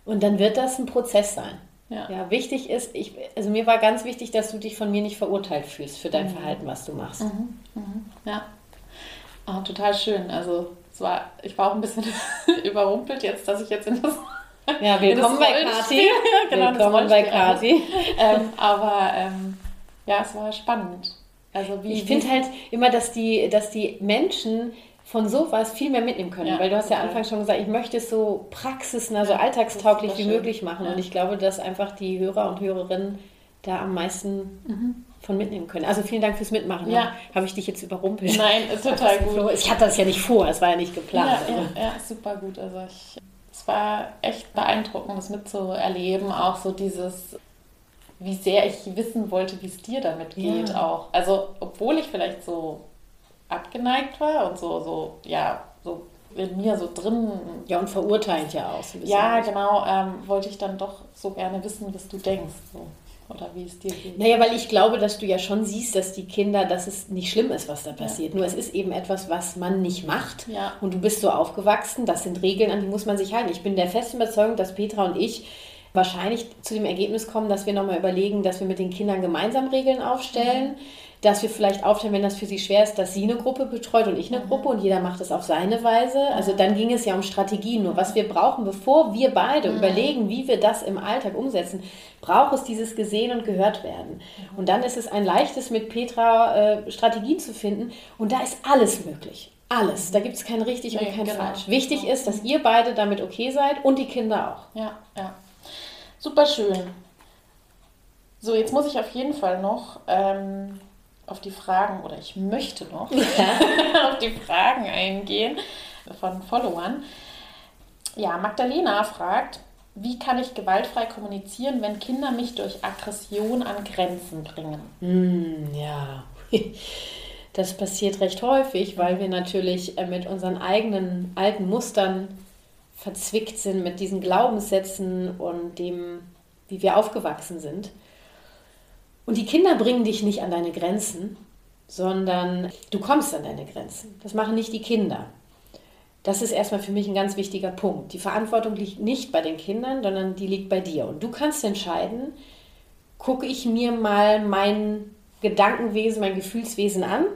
Und dann wird das ein Prozess sein. Ja. Ja, wichtig ist, ich, also mir war ganz wichtig, dass du dich von mir nicht verurteilt fühlst für Mhm. dein Verhalten, was du machst. Ja. Ah, total schön. Also es war, ich war auch ein bisschen überrumpelt jetzt, dass ich jetzt in das Ja, willkommen bei Kati. Genau, willkommen bei Kati. ähm, aber ähm, ja, es war spannend. Also wie Ich finde halt immer, dass die, dass die Menschen von sowas viel mehr mitnehmen können. Ja, Weil du hast ja total. anfangs schon gesagt, ich möchte es so praxisnah, so Ja, alltagstauglich wie möglich machen. Ja. Und ich glaube, dass einfach die Hörer und Hörerinnen da am meisten von mitnehmen können. Also vielen Dank fürs Mitmachen. Ja. Habe ich dich jetzt überrumpelt. Nein, ist total gut. Ich hatte das ja nicht vor, es war ja nicht geplant. Ja, Also. ja, ja, super gut. Also ich, es war echt beeindruckend, das mitzuerleben. Auch so dieses, wie sehr ich wissen wollte, wie es dir damit geht Ja. auch. Also obwohl ich vielleicht so abgeneigt war und so, so, ja, so in mir so drin. Ja, und verurteilend ja auch so ein bisschen. Ja, genau, ähm, wollte ich dann doch so gerne wissen, was du denkst. So. Oder wie es dir geht. Naja, weil ich glaube, dass du ja schon siehst, dass die Kinder, dass es nicht schlimm ist, was da passiert. Nur es ist eben etwas, was man nicht macht. Ja. Und du bist so aufgewachsen, das sind Regeln, an die muss man sich halten. Ich bin der festen Überzeugung, dass Petra und ich wahrscheinlich zu dem Ergebnis kommen, dass wir nochmal überlegen, dass wir mit den Kindern gemeinsam Regeln aufstellen. Mhm dass wir vielleicht aufstellen, wenn das für sie schwer ist, dass sie eine Gruppe betreut und ich eine mhm. Gruppe und jeder macht es auf seine Weise. Also dann ging es ja um Strategien. Nur was wir brauchen, bevor wir beide mhm. überlegen, wie wir das im Alltag umsetzen, braucht es dieses gesehen und gehört werden. Mhm. Und dann ist es ein leichtes, mit Petra äh, Strategien zu finden und da ist alles möglich. Alles. Da gibt es kein richtig nee, und kein genau. falsch. Wichtig ist, dass ihr beide damit okay seid und die Kinder auch. Ja, ja. Super schön. So, jetzt muss ich auf jeden Fall noch ähm, auf die Fragen oder ich möchte noch auf die Fragen eingehen von Followern. Ja, Magdalena fragt, wie kann ich gewaltfrei kommunizieren, wenn Kinder mich durch Aggression an Grenzen bringen? Mm, ja, das passiert recht häufig, weil wir natürlich äh, mit unseren eigenen alten Mustern verzwickt sind, mit diesen Glaubenssätzen und dem, wie wir aufgewachsen sind. Und die Kinder bringen dich nicht an deine Grenzen, sondern du kommst an deine Grenzen. Das machen nicht die Kinder. Das ist erstmal für mich ein ganz wichtiger Punkt. Die Verantwortung liegt nicht bei den Kindern, sondern die liegt bei dir. Und du kannst entscheiden, gucke ich mir mal mein Gedankenwesen, mein Gefühlswesen an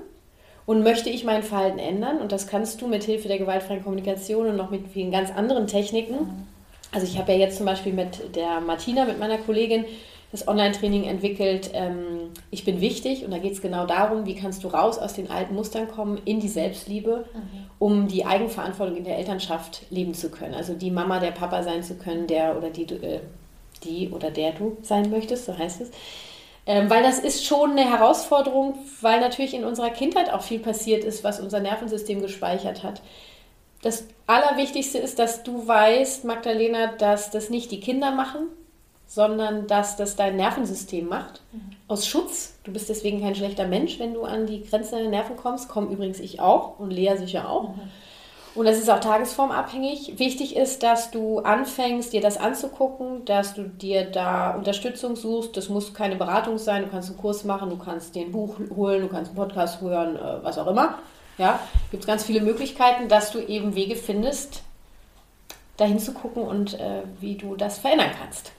und möchte ich mein Verhalten ändern. Und das kannst du mit Hilfe der gewaltfreien Kommunikation und noch mit vielen ganz anderen Techniken. Also ich habe ja jetzt zum Beispiel mit der Martina, mit meiner Kollegin, das Online-Training entwickelt, ähm, ich bin wichtig und da geht es genau darum, wie kannst du raus aus den alten Mustern kommen in die Selbstliebe, mhm. um die Eigenverantwortung in der Elternschaft leben zu können. Also die Mama, der Papa sein zu können, der oder die, äh, die oder der du sein möchtest, so heißt es. Ähm, weil das ist schon eine Herausforderung, weil natürlich in unserer Kindheit auch viel passiert ist, was unser Nervensystem gespeichert hat. Das Allerwichtigste ist, dass du weißt, Magdalena, dass das nicht die Kinder machen, sondern dass das dein Nervensystem macht. Mhm. Aus Schutz. Du bist deswegen kein schlechter Mensch, wenn du an die Grenzen deiner Nerven kommst. Komm übrigens ich auch und Lea sicher auch. Mhm. Und das ist auch tagesformabhängig. Wichtig ist, dass du anfängst, dir das anzugucken, dass du dir da Unterstützung suchst. Das muss keine Beratung sein. Du kannst einen Kurs machen, du kannst dir ein Buch holen, du kannst einen Podcast hören, äh, was auch immer. Ja, gibt es ganz viele Möglichkeiten, dass du eben Wege findest, dahin zu gucken und äh, wie du das verändern kannst.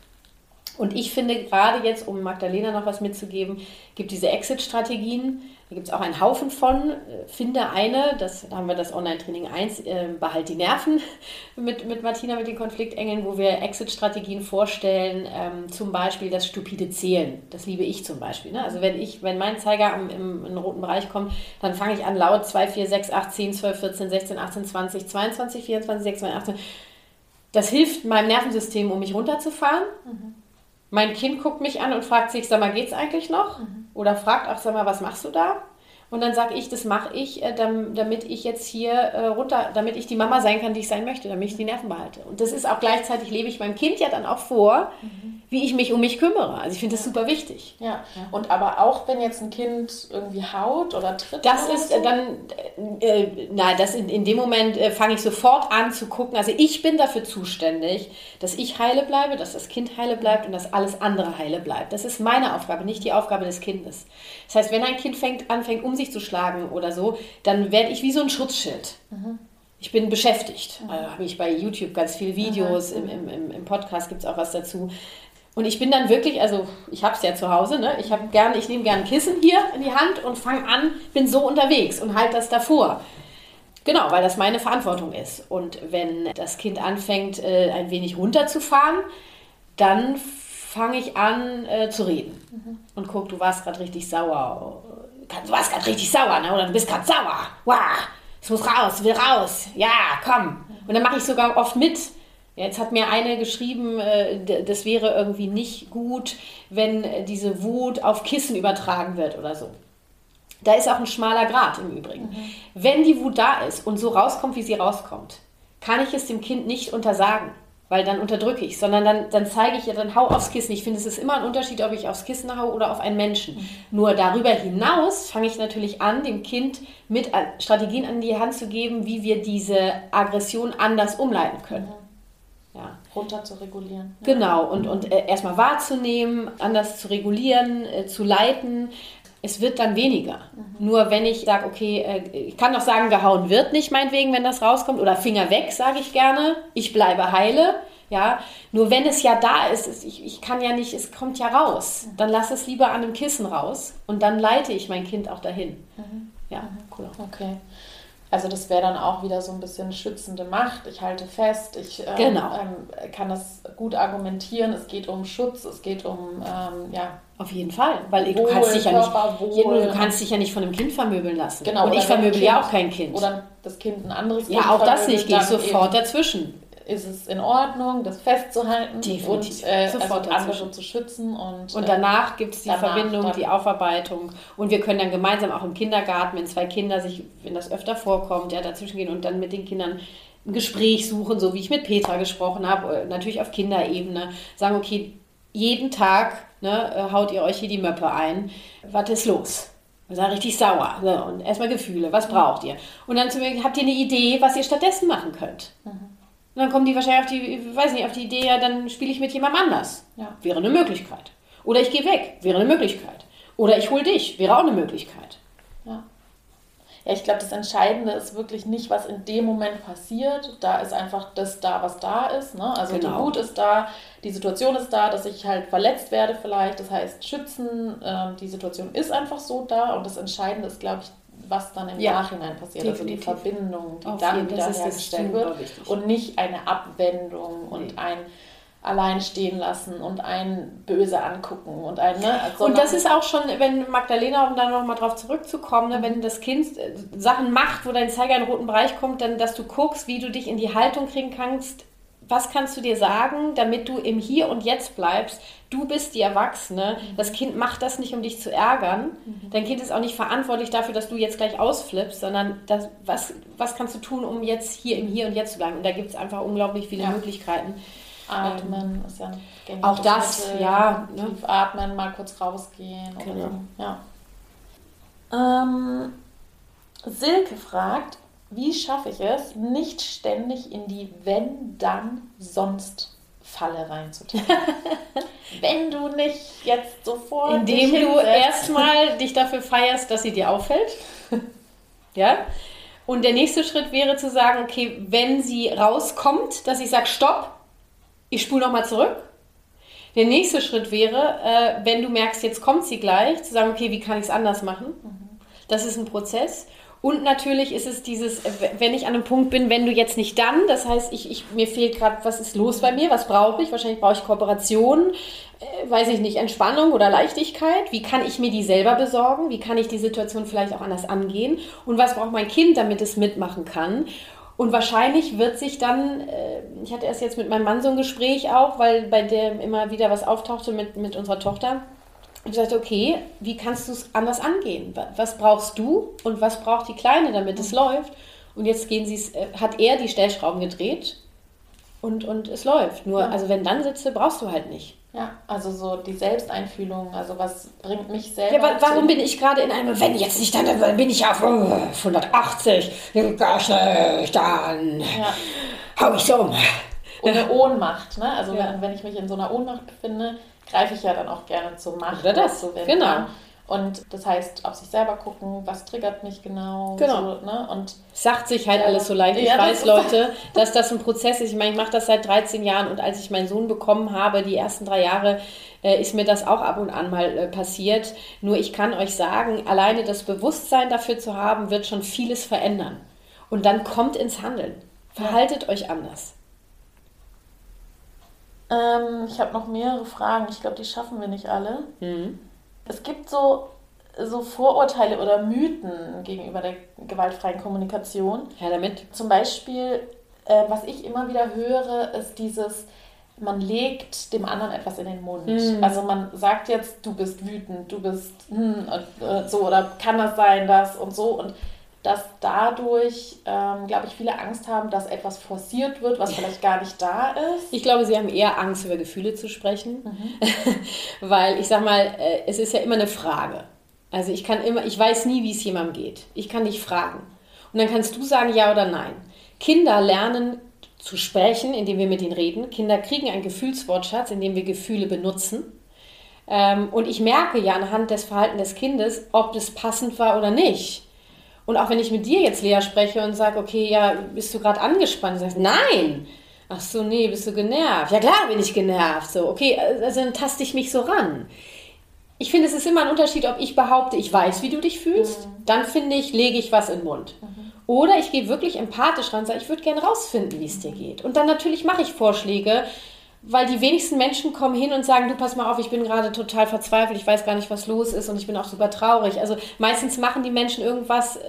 Und ich finde gerade jetzt, um Magdalena noch was mitzugeben, gibt diese Exit-Strategien. Da gibt es auch einen Haufen von. Finde eine, das, da haben wir das Online-Training 1, äh, Behalt die Nerven mit, mit Martina, mit den Konfliktengeln, wo wir Exit-Strategien vorstellen. Ähm, zum Beispiel das stupide Zählen. Das liebe ich zum Beispiel. Ne? Also wenn ich, wenn mein Zeiger im, im, im roten Bereich kommt, dann fange ich an laut 2, 4, 6, 8, 10, 12, 14, 16, 18, 20, 22, 24, 26, 18. Das hilft meinem Nervensystem, um mich runterzufahren. Mhm mein Kind guckt mich an und fragt sich, sag mal, geht's eigentlich noch? Mhm. Oder fragt auch, sag mal, was machst du da? Und dann sage ich, das mache ich, äh, damit ich jetzt hier äh, runter, damit ich die Mama sein kann, die ich sein möchte, damit ich die Nerven behalte. Und das ist auch gleichzeitig, lebe ich meinem Kind ja dann auch vor, mhm. wie ich mich um mich kümmere. Also ich finde das super wichtig. Ja. Und aber auch wenn jetzt ein Kind irgendwie haut oder tritt. Das ist äh, so? dann, äh, na, das in, in dem Moment äh, fange ich sofort an zu gucken. Also ich bin dafür zuständig, dass ich heile bleibe, dass das Kind heile bleibt und dass alles andere heile bleibt. Das ist meine Aufgabe, nicht die Aufgabe des Kindes. Das heißt, wenn ein Kind fängt, anfängt, um sich zu schlagen oder so, dann werde ich wie so ein Schutzschild. Mhm. Ich bin beschäftigt. Mhm. Also habe ich bei YouTube ganz viele Videos, mhm. im, im, im Podcast gibt es auch was dazu. Und ich bin dann wirklich, also ich habe es ja zu Hause, ne? ich gerne, ich nehme gerne ein Kissen hier in die Hand und fange an, bin so unterwegs und halte das davor. Genau, weil das meine Verantwortung ist. Und wenn das Kind anfängt, äh, ein wenig runterzufahren, dann fange ich an äh, zu reden. Mhm. Und guck, du warst gerade richtig sauer. Du warst gerade richtig sauer, ne? oder du bist gerade sauer. Wow, es muss raus, will raus. Ja, komm. Und dann mache ich sogar oft mit. Jetzt hat mir eine geschrieben, äh, das wäre irgendwie nicht gut, wenn diese Wut auf Kissen übertragen wird oder so. Da ist auch ein schmaler Grad im Übrigen. Mhm. Wenn die Wut da ist und so rauskommt, wie sie rauskommt, kann ich es dem Kind nicht untersagen weil dann unterdrücke ich, sondern dann, dann zeige ich ja, dann hau aufs Kissen. Ich finde, es ist immer ein Unterschied, ob ich aufs Kissen hau oder auf einen Menschen. Mhm. Nur darüber hinaus fange ich natürlich an, dem Kind mit Strategien an die Hand zu geben, wie wir diese Aggression anders umleiten können. Mhm. Ja. Runter zu regulieren. Genau, und, und äh, erstmal wahrzunehmen, anders zu regulieren, äh, zu leiten. Es wird dann weniger. Mhm. Nur wenn ich sage, okay, äh, ich kann doch sagen, gehauen wird nicht, meinetwegen, wenn das rauskommt, oder Finger weg, sage ich gerne, ich bleibe heile. Ja, nur wenn es ja da ist, ich, ich kann ja nicht, es kommt ja raus. Dann lass es lieber an einem Kissen raus und dann leite ich mein Kind auch dahin. Ja, cool. Okay. Also das wäre dann auch wieder so ein bisschen schützende Macht. Ich halte fest, ich ähm, Genau. ähm, kann das gut argumentieren. Es geht um Schutz, es geht um ähm, ja, Auf jeden Fall, weil du Wohl, kannst dich ja nicht, nur du kannst dich ja nicht von einem Kind vermöbeln lassen. genau. und ich vermöbel ein ja Kind- auch kein Kind. Oder das Kind ein anderes Kind ja, auch das nicht. Gehe ich sofort dazwischen. Ist es in Ordnung, das festzuhalten Definitiv. und äh, Sofort also andere dazwischen. zu schützen und, Und äh, danach gibt es die Verbindung, die Aufarbeitung. Und wir können dann gemeinsam auch im Kindergarten, wenn zwei Kinder sich, wenn das öfter vorkommt, ja, dazwischen gehen und dann mit den Kindern ein Gespräch suchen, so wie ich mit Petra gesprochen habe, äh, natürlich auf Kinderebene, sagen, okay, jeden Tag ne, äh, haut ihr euch hier die Möppe ein. Was ist los? Wir sind richtig sauer. So, und erstmal Gefühle, was braucht ihr? Und dann zu mir, habt ihr eine Idee, was ihr stattdessen machen könnt? Und dann kommen die wahrscheinlich auf die, weiß nicht, auf die Idee, ja, dann spiele ich mit jemandem anders. Ja. Wäre eine Möglichkeit. Oder ich gehe weg, wäre eine Möglichkeit. Oder ich hole dich, wäre auch eine Möglichkeit. Ja. Ich glaube, das Entscheidende ist wirklich nicht, was in dem Moment passiert. Da ist einfach das da, was da ist. Ne? Also Genau. die Wut ist da, die Situation ist da, dass ich halt verletzt werde vielleicht. Das heißt, schützen, ähm, die Situation ist einfach so da. Und das Entscheidende ist, glaube ich, was dann im Ja, Nachhinein passiert. Also die definitiv. Verbindung, die Auf dann jeden- wieder hergestellt wird. Und nicht eine Abwendung und Nee. ein allein stehen lassen und ein böse angucken und ein, ne? Und das ist auch schon, wenn Magdalena, um da nochmal drauf zurückzukommen, ne, wenn das Kind äh, Sachen macht, wo dein Zeiger in den roten Bereich kommt, dann, dass du guckst, wie du dich in die Haltung kriegen kannst. Was kannst du dir sagen, damit du im Hier und Jetzt bleibst? Du bist die Erwachsene. Das Kind macht das nicht, um dich zu ärgern. Dein Kind ist auch nicht verantwortlich dafür, dass du jetzt gleich ausflippst, sondern das, was, was kannst du tun, um jetzt hier im Hier und Jetzt zu bleiben? Und da gibt es einfach unglaublich viele Ja. Möglichkeiten. Atmen ist ja ein gängiges Auch das, Mittel. ja, ne? Tief atmen, mal kurz rausgehen. Genau. so. ja. ähm, Silke fragt, wie schaffe ich es, nicht ständig in die Wenn, dann, sonst Falle reinzutappen? Wenn du nicht jetzt sofort. Indem du erstmal dich dafür feierst, dass sie dir auffällt. ja. Und der nächste Schritt wäre zu sagen, okay, wenn sie rauskommt, dass ich sage, stopp, ich spule nochmal zurück. Der nächste Schritt wäre, äh, wenn du merkst, jetzt kommt sie gleich, zu sagen, okay, wie kann ich es anders machen? Das ist ein Prozess. Und natürlich ist es dieses, äh, wenn ich an einem Punkt bin, wenn du jetzt nicht dann, das heißt, ich, ich, mir fehlt gerade, was ist los bei mir, was brauche ich? Wahrscheinlich brauche ich Kooperation, äh, weiß ich nicht, Entspannung oder Leichtigkeit. Wie kann ich mir die selber besorgen? Wie kann ich die Situation vielleicht auch anders angehen? Und was braucht mein Kind, damit es mitmachen kann? Und wahrscheinlich wird sich dann, äh, ich hatte erst jetzt mit meinem Mann so ein Gespräch auch, weil bei dem immer wieder was auftauchte mit, mit unserer Tochter. Ich sagte, okay, wie kannst du es anders angehen? Wa- Was brauchst du und was braucht die Kleine, damit es läuft? Und jetzt gehen sie's, äh, hat er die Stellschrauben gedreht und, und es läuft. Nur, also wenn dann sitze, brauchst du halt nicht. Ja, also so die Selbsteinfühlung, also was bringt mich selber. Ja, wa warum bin ich gerade in einem, wenn jetzt nicht, dann dann bin ich auf äh, 180, gar schlecht, dann Ja. hau ich so um. Und eine Ohnmacht, ne? Also Ja. wenn, wenn ich mich in so einer Ohnmacht befinde, greife ich ja dann auch gerne zur Macht. Oder das, zu wenden. genau. Und das heißt, auf sich selber gucken, was triggert mich genau. Genau. So, ne? Und Sagt sich halt Ja. alles so leicht. Ich Ja, das weiß, ist- Leute, dass das ein Prozess ist. Ich meine, ich mache das seit 13 Jahren und als ich meinen Sohn bekommen habe, die ersten drei Jahre, äh, ist mir das auch ab und an mal äh, passiert. Nur ich kann euch sagen, alleine das Bewusstsein dafür zu haben, wird schon vieles verändern. Und dann kommt ins Handeln. Verhaltet euch anders. ähm, ich habe noch mehrere Fragen. Ich glaube, die schaffen wir nicht alle. Mhm. Es gibt so, so Vorurteile oder Mythen gegenüber der gewaltfreien Kommunikation. Her damit. Zum Beispiel, äh, was ich immer wieder höre, ist dieses, man legt dem anderen etwas in den Mund. Mhm. Also man sagt jetzt, du bist wütend, du bist hm, und, äh, so oder kann das sein, das und so. Und dass dadurch, ähm, glaube ich, viele Angst haben, dass etwas forciert wird, was vielleicht gar nicht da ist. Ich glaube, sie haben eher Angst, über Gefühle zu sprechen, weil ich sag mal, äh, es ist ja immer eine Frage. Also ich kann immer, ich weiß nie, wie es jemandem geht. Ich kann dich fragen. Und dann kannst du sagen ja oder nein. Kinder lernen zu sprechen, indem wir mit ihnen reden. Kinder kriegen einen Gefühlswortschatz, indem wir Gefühle benutzen. Ähm, und ich merke ja anhand des Verhaltens des Kindes, ob das passend war oder nicht. Und auch wenn ich mit dir jetzt, Lea, spreche und sage, okay, ja, bist du gerade angespannt? Sagst, nein. Ach so, nee, bist du genervt? Ja klar bin ich genervt. So, okay, also dann taste ich mich so ran. Ich finde, es ist immer ein Unterschied, ob ich behaupte, ich weiß, wie du dich fühlst. Mhm. Dann finde ich, lege ich was in den Mund. Mhm. Oder ich gehe wirklich empathisch ran und sage, ich würde gerne rausfinden, wie es dir geht. Und dann natürlich mache ich Vorschläge, weil die wenigsten Menschen kommen hin und sagen, du pass mal auf, ich bin gerade total verzweifelt, ich weiß gar nicht, was los ist und ich bin auch super traurig. Also meistens machen die Menschen irgendwas, äh,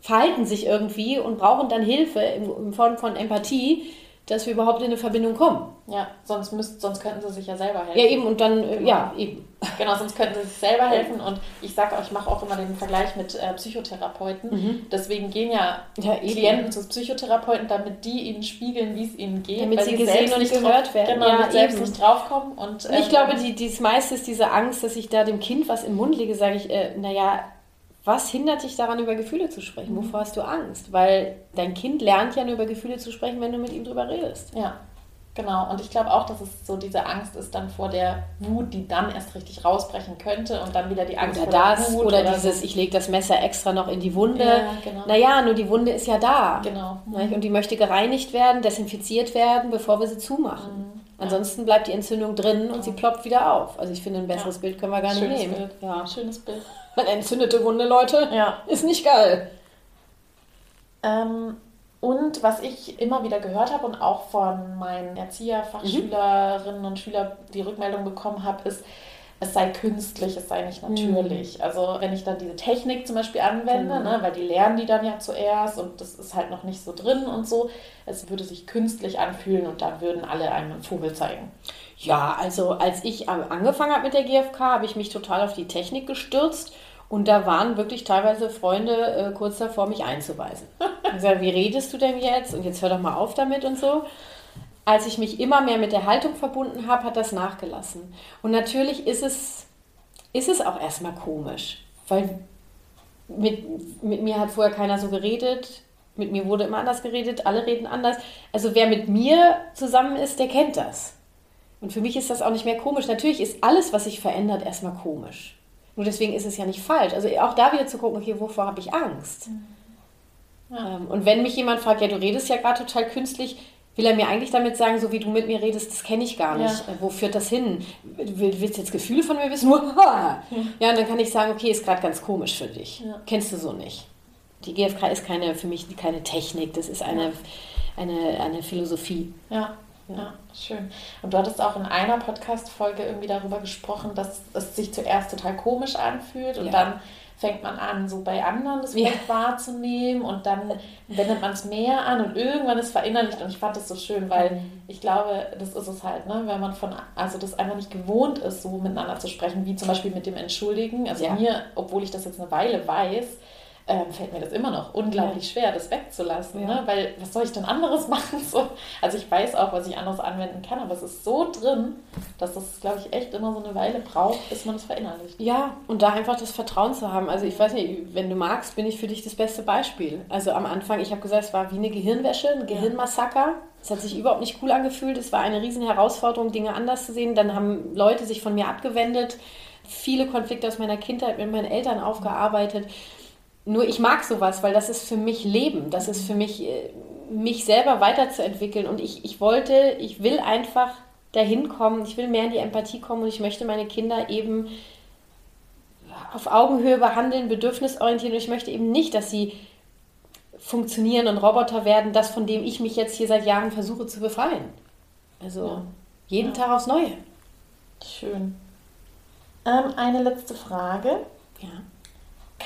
verhalten sich irgendwie und brauchen dann Hilfe in Form von Empathie dass wir überhaupt in eine Verbindung kommen. Ja, sonst, müsst, sonst könnten sie sich ja selber helfen. Ja, eben, und dann, äh, genau. ja, eben. Genau, sonst könnten sie sich selber helfen. Und ich sage auch, ich mache auch immer den Vergleich mit äh, Psychotherapeuten. Mhm. Deswegen gehen ja, ja Klienten zu Psychotherapeuten, damit die ihnen spiegeln, wie es ihnen geht. Damit sie gesehen und gehört drauf, werden. Genau, ja, selbst nicht draufkommen. Und, äh, ich glaube, die, das meiste ist diese Angst, dass ich da dem Kind was im Mund lege, sage ich, äh, naja, was hindert dich daran, über Gefühle zu sprechen? Mhm. Wovor hast du Angst? Weil dein Kind lernt ja nur über Gefühle zu sprechen, wenn du mit ihm drüber redest. Ja, genau. Und ich glaube auch, dass es so diese Angst ist dann vor der Wut, die dann erst richtig rausbrechen könnte und dann wieder die Angst oder vor das, der Wut. Oder, oder dieses, ich lege das Messer extra noch in die Wunde. Ja, genau. Naja, nur die Wunde ist ja da. Genau. Und die möchte gereinigt werden, desinfiziert werden, bevor wir sie zumachen. Mhm. Ansonsten bleibt die Entzündung drin und sie ploppt wieder auf. Also ich finde, ein besseres ja. Bild können wir gar nicht Schönes nehmen. Bild. Ja. Schönes Bild. Eine entzündete Wunde, Leute, ja. ist nicht geil. Ähm, und was ich immer wieder gehört habe und auch von meinen Erzieher-Fachschülerinnen mhm. und Schülern die Rückmeldung bekommen habe, ist, es sei künstlich, es sei nicht natürlich. Mhm. Also wenn ich dann diese Technik zum Beispiel anwende, mhm. ne, weil die lernen die dann ja zuerst und das ist halt noch nicht so drin und so, es würde sich künstlich anfühlen und dann würden alle einem einen Vogel zeigen. Ja, also als ich angefangen habe mit der GfK, habe ich mich total auf die Technik gestürzt und da waren wirklich teilweise Freunde äh, kurz davor, mich einzuweisen. Gesagt, wie redest du denn jetzt? Und jetzt hör doch mal auf damit und so. Als ich mich immer mehr mit der Haltung verbunden habe, hat das nachgelassen. Und natürlich ist es, ist es auch erstmal komisch, weil mit, mit mir hat vorher keiner so geredet. Mit mir wurde immer anders geredet, alle reden anders. Also wer mit mir zusammen ist, der kennt das. Und für mich ist das auch nicht mehr komisch. Natürlich ist alles, was sich verändert, erstmal komisch. Nur deswegen ist es ja nicht falsch. Also auch da wieder zu gucken, okay, wovor habe ich Angst? Mhm. Ja. Ähm, und wenn mich jemand fragt, ja, du redest ja gerade total künstlich, will er mir eigentlich damit sagen, so wie du mit mir redest, das kenne ich gar nicht. Ja. Äh, wo führt das hin? Willst du jetzt Gefühle von mir wissen? ja. ja, und dann kann ich sagen, okay, ist gerade ganz komisch für dich. Ja. Kennst du so nicht. Die GfK ist keine, für mich keine Technik, das ist eine, eine, eine Philosophie. Ja. Ja, schön. Und du hattest auch in einer Podcast-Folge irgendwie darüber gesprochen, dass es sich zuerst total komisch anfühlt und ja. dann fängt man an, so bei anderen das ja. wahrzunehmen und dann wendet man es mehr an und irgendwann ist verinnerlicht und ich fand das so schön, weil mhm. ich glaube, das ist es halt, ne, wenn man von, also das einfach nicht gewohnt ist, so miteinander zu sprechen, wie zum Beispiel mit dem Entschuldigen. Also ja. mir, obwohl ich das jetzt eine Weile weiß, ähm, fällt mir das immer noch unglaublich schwer, das wegzulassen. Ja. Ne? Weil was soll ich denn anderes machen? So, also ich weiß auch, was ich anderes anwenden kann, aber es ist so drin, dass das, glaube ich, echt immer so eine Weile braucht, bis man es verinnerlicht. Ja, und da einfach das Vertrauen zu haben. Also ich weiß nicht, wenn du magst, bin ich für dich das beste Beispiel. Also am Anfang, ich habe gesagt, es war wie eine Gehirnwäsche, ein Gehirnmassaker. Es hat sich überhaupt nicht cool angefühlt. Es war eine riesen Herausforderung, Dinge anders zu sehen. Dann haben Leute sich von mir abgewendet. Viele Konflikte aus meiner Kindheit mit meinen Eltern aufgearbeitet. Nur ich mag sowas, weil das ist für mich Leben. Das ist für mich, äh, mich selber weiterzuentwickeln. Und ich, ich wollte, ich will einfach dahin kommen, ich will mehr in die Empathie kommen und ich möchte meine Kinder eben auf Augenhöhe behandeln, bedürfnisorientiert. Und ich möchte eben nicht, dass sie funktionieren und Roboter werden, das, von dem ich mich jetzt hier seit Jahren versuche zu befreien. Also ja. jeden ja. Tag aufs Neue. Schön. Ähm, eine letzte Frage.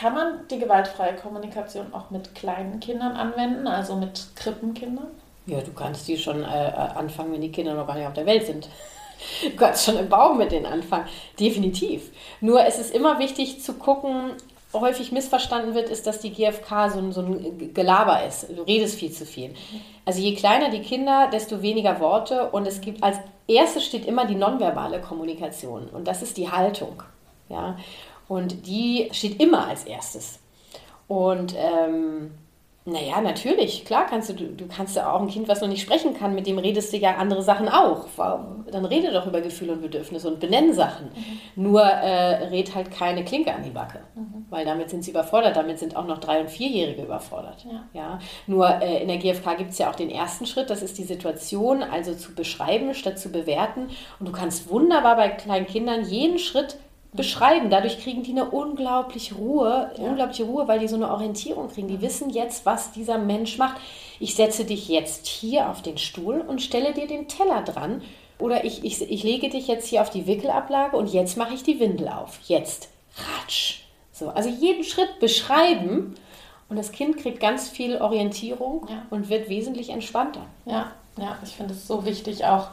Kann man die gewaltfreie Kommunikation auch mit kleinen Kindern anwenden, also mit Krippenkindern? Ja, du kannst die schon äh, äh, anfangen, wenn die Kinder noch gar nicht auf der Welt sind. Du kannst schon im Baum mit denen anfangen. Definitiv. Nur es ist immer wichtig zu gucken, häufig missverstanden wird, ist, dass die GfK so ein, so ein Gelaber ist. Du redest viel zu viel. Also je kleiner die Kinder, desto weniger Worte. Und es gibt als erstes steht immer die nonverbale Kommunikation. Und das ist die Haltung. Ja. Und die steht immer als erstes. Und ähm, Naja, natürlich, klar kannst du, du kannst ja auch ein Kind, was noch nicht sprechen kann, mit dem redest du ja andere Sachen auch. Dann rede doch über Gefühle und Bedürfnisse und benenn Sachen. Mhm. Nur äh, red halt keine Klinke an die Backe, mhm. weil damit sind sie überfordert, damit sind auch noch Drei- und Vierjährige überfordert. Ja. ja? Nur äh, in der GfK gibt es ja auch den ersten Schritt, das ist die Situation, also zu beschreiben statt zu bewerten. Und du kannst wunderbar bei kleinen Kindern jeden Schritt beschreiben. Dadurch kriegen die eine unglaubliche Ruhe, ja. unglaubliche Ruhe, weil die so eine Orientierung kriegen. Die wissen jetzt, was dieser Mensch macht. Ich setze dich jetzt hier auf den Stuhl und stelle dir den Teller dran. Oder ich, ich, ich lege dich jetzt hier auf die Wickelablage und jetzt mache ich die Windel auf. Jetzt. Ratsch. So, also jeden Schritt beschreiben und das Kind kriegt ganz viel Orientierung ja. und wird wesentlich entspannter. Ja, ja, ich finde es so wichtig auch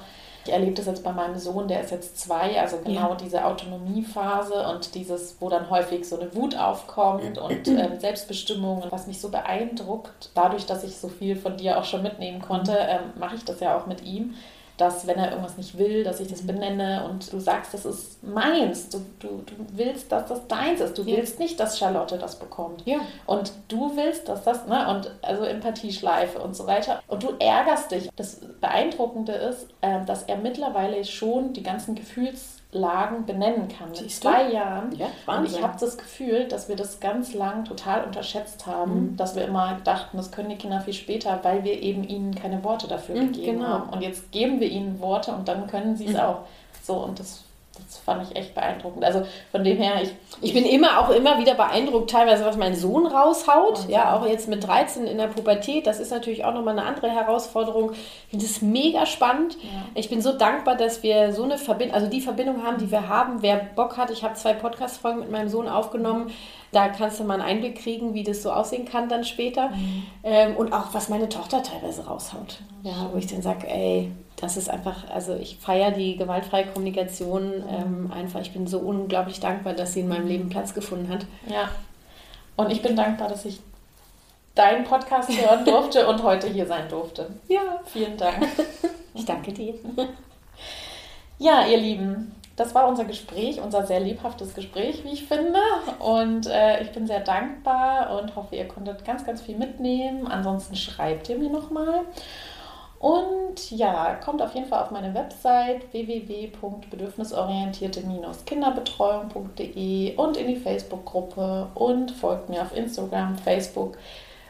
ich erlebe das jetzt bei meinem Sohn, der ist jetzt zwei, also genau ja. diese Autonomiephase und dieses, wo dann häufig so eine Wut aufkommt und ähm, Selbstbestimmung. Und was mich so beeindruckt, dadurch, dass ich so viel von dir auch schon mitnehmen konnte, ähm, mache ich das ja auch mit ihm dass wenn er irgendwas nicht will, dass ich das benenne und du sagst, das ist meins. Du, du, du willst, dass das deins ist. Du ja. willst nicht, dass Charlotte das bekommt. Ja. Und du willst, dass das, ne, und also Empathieschleife und so weiter. Und du ärgerst dich. Das Beeindruckende ist, äh, dass er mittlerweile schon die ganzen Gefühls Lagen benennen kann. Mit zwei Jahren. Ja, und ich habe das Gefühl, dass wir das ganz lang total unterschätzt haben, mhm. dass wir immer dachten, das können die Kinder viel später, weil wir eben ihnen keine Worte dafür mhm, gegeben genau. haben. Und jetzt geben wir ihnen Worte und dann können sie es mhm. auch. So, und das das fand ich echt beeindruckend. Also von dem her, ich. Ich bin immer auch immer wieder beeindruckt, teilweise, was mein Sohn raushaut. Oh, ja, auch jetzt mit 13 in der Pubertät. Das ist natürlich auch nochmal eine andere Herausforderung. Ich finde es mega spannend. Ja. Ich bin so dankbar, dass wir so eine Verbindung, also die Verbindung haben, die wir haben. Wer Bock hat, ich habe zwei Podcast-Folgen mit meinem Sohn aufgenommen. Da kannst du mal einen Einblick kriegen, wie das so aussehen kann dann später. Mhm. Ähm, und auch, was meine Tochter teilweise raushaut. Ja, wo ich dann sage, ey, das ist einfach, also ich feiere die gewaltfreie Kommunikation ähm, einfach. Ich bin so unglaublich dankbar, dass sie in meinem Leben Platz gefunden hat. Ja. Und ich bin dankbar, dass ich deinen Podcast hören durfte und heute hier sein durfte. Ja. Vielen Dank. Ich danke dir. Ja, ihr Lieben, das war unser Gespräch, unser sehr lebhaftes Gespräch, wie ich finde. Und äh, ich bin sehr dankbar und hoffe, ihr konntet ganz, ganz viel mitnehmen. Ansonsten schreibt ihr mir nochmal. Und ja, kommt auf jeden Fall auf meine Website www.bedürfnisorientierte-kinderbetreuung.de und in die Facebook-Gruppe und folgt mir auf Instagram, Facebook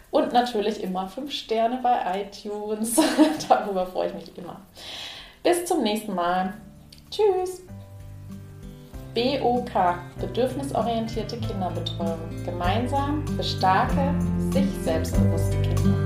und natürlich immer 5 Sterne bei iTunes. Darüber freue ich mich immer. Bis zum nächsten Mal. Tschüss. BOK, bedürfnisorientierte Kinderbetreuung. Gemeinsam für starke, sich selbstbewusste Kinder.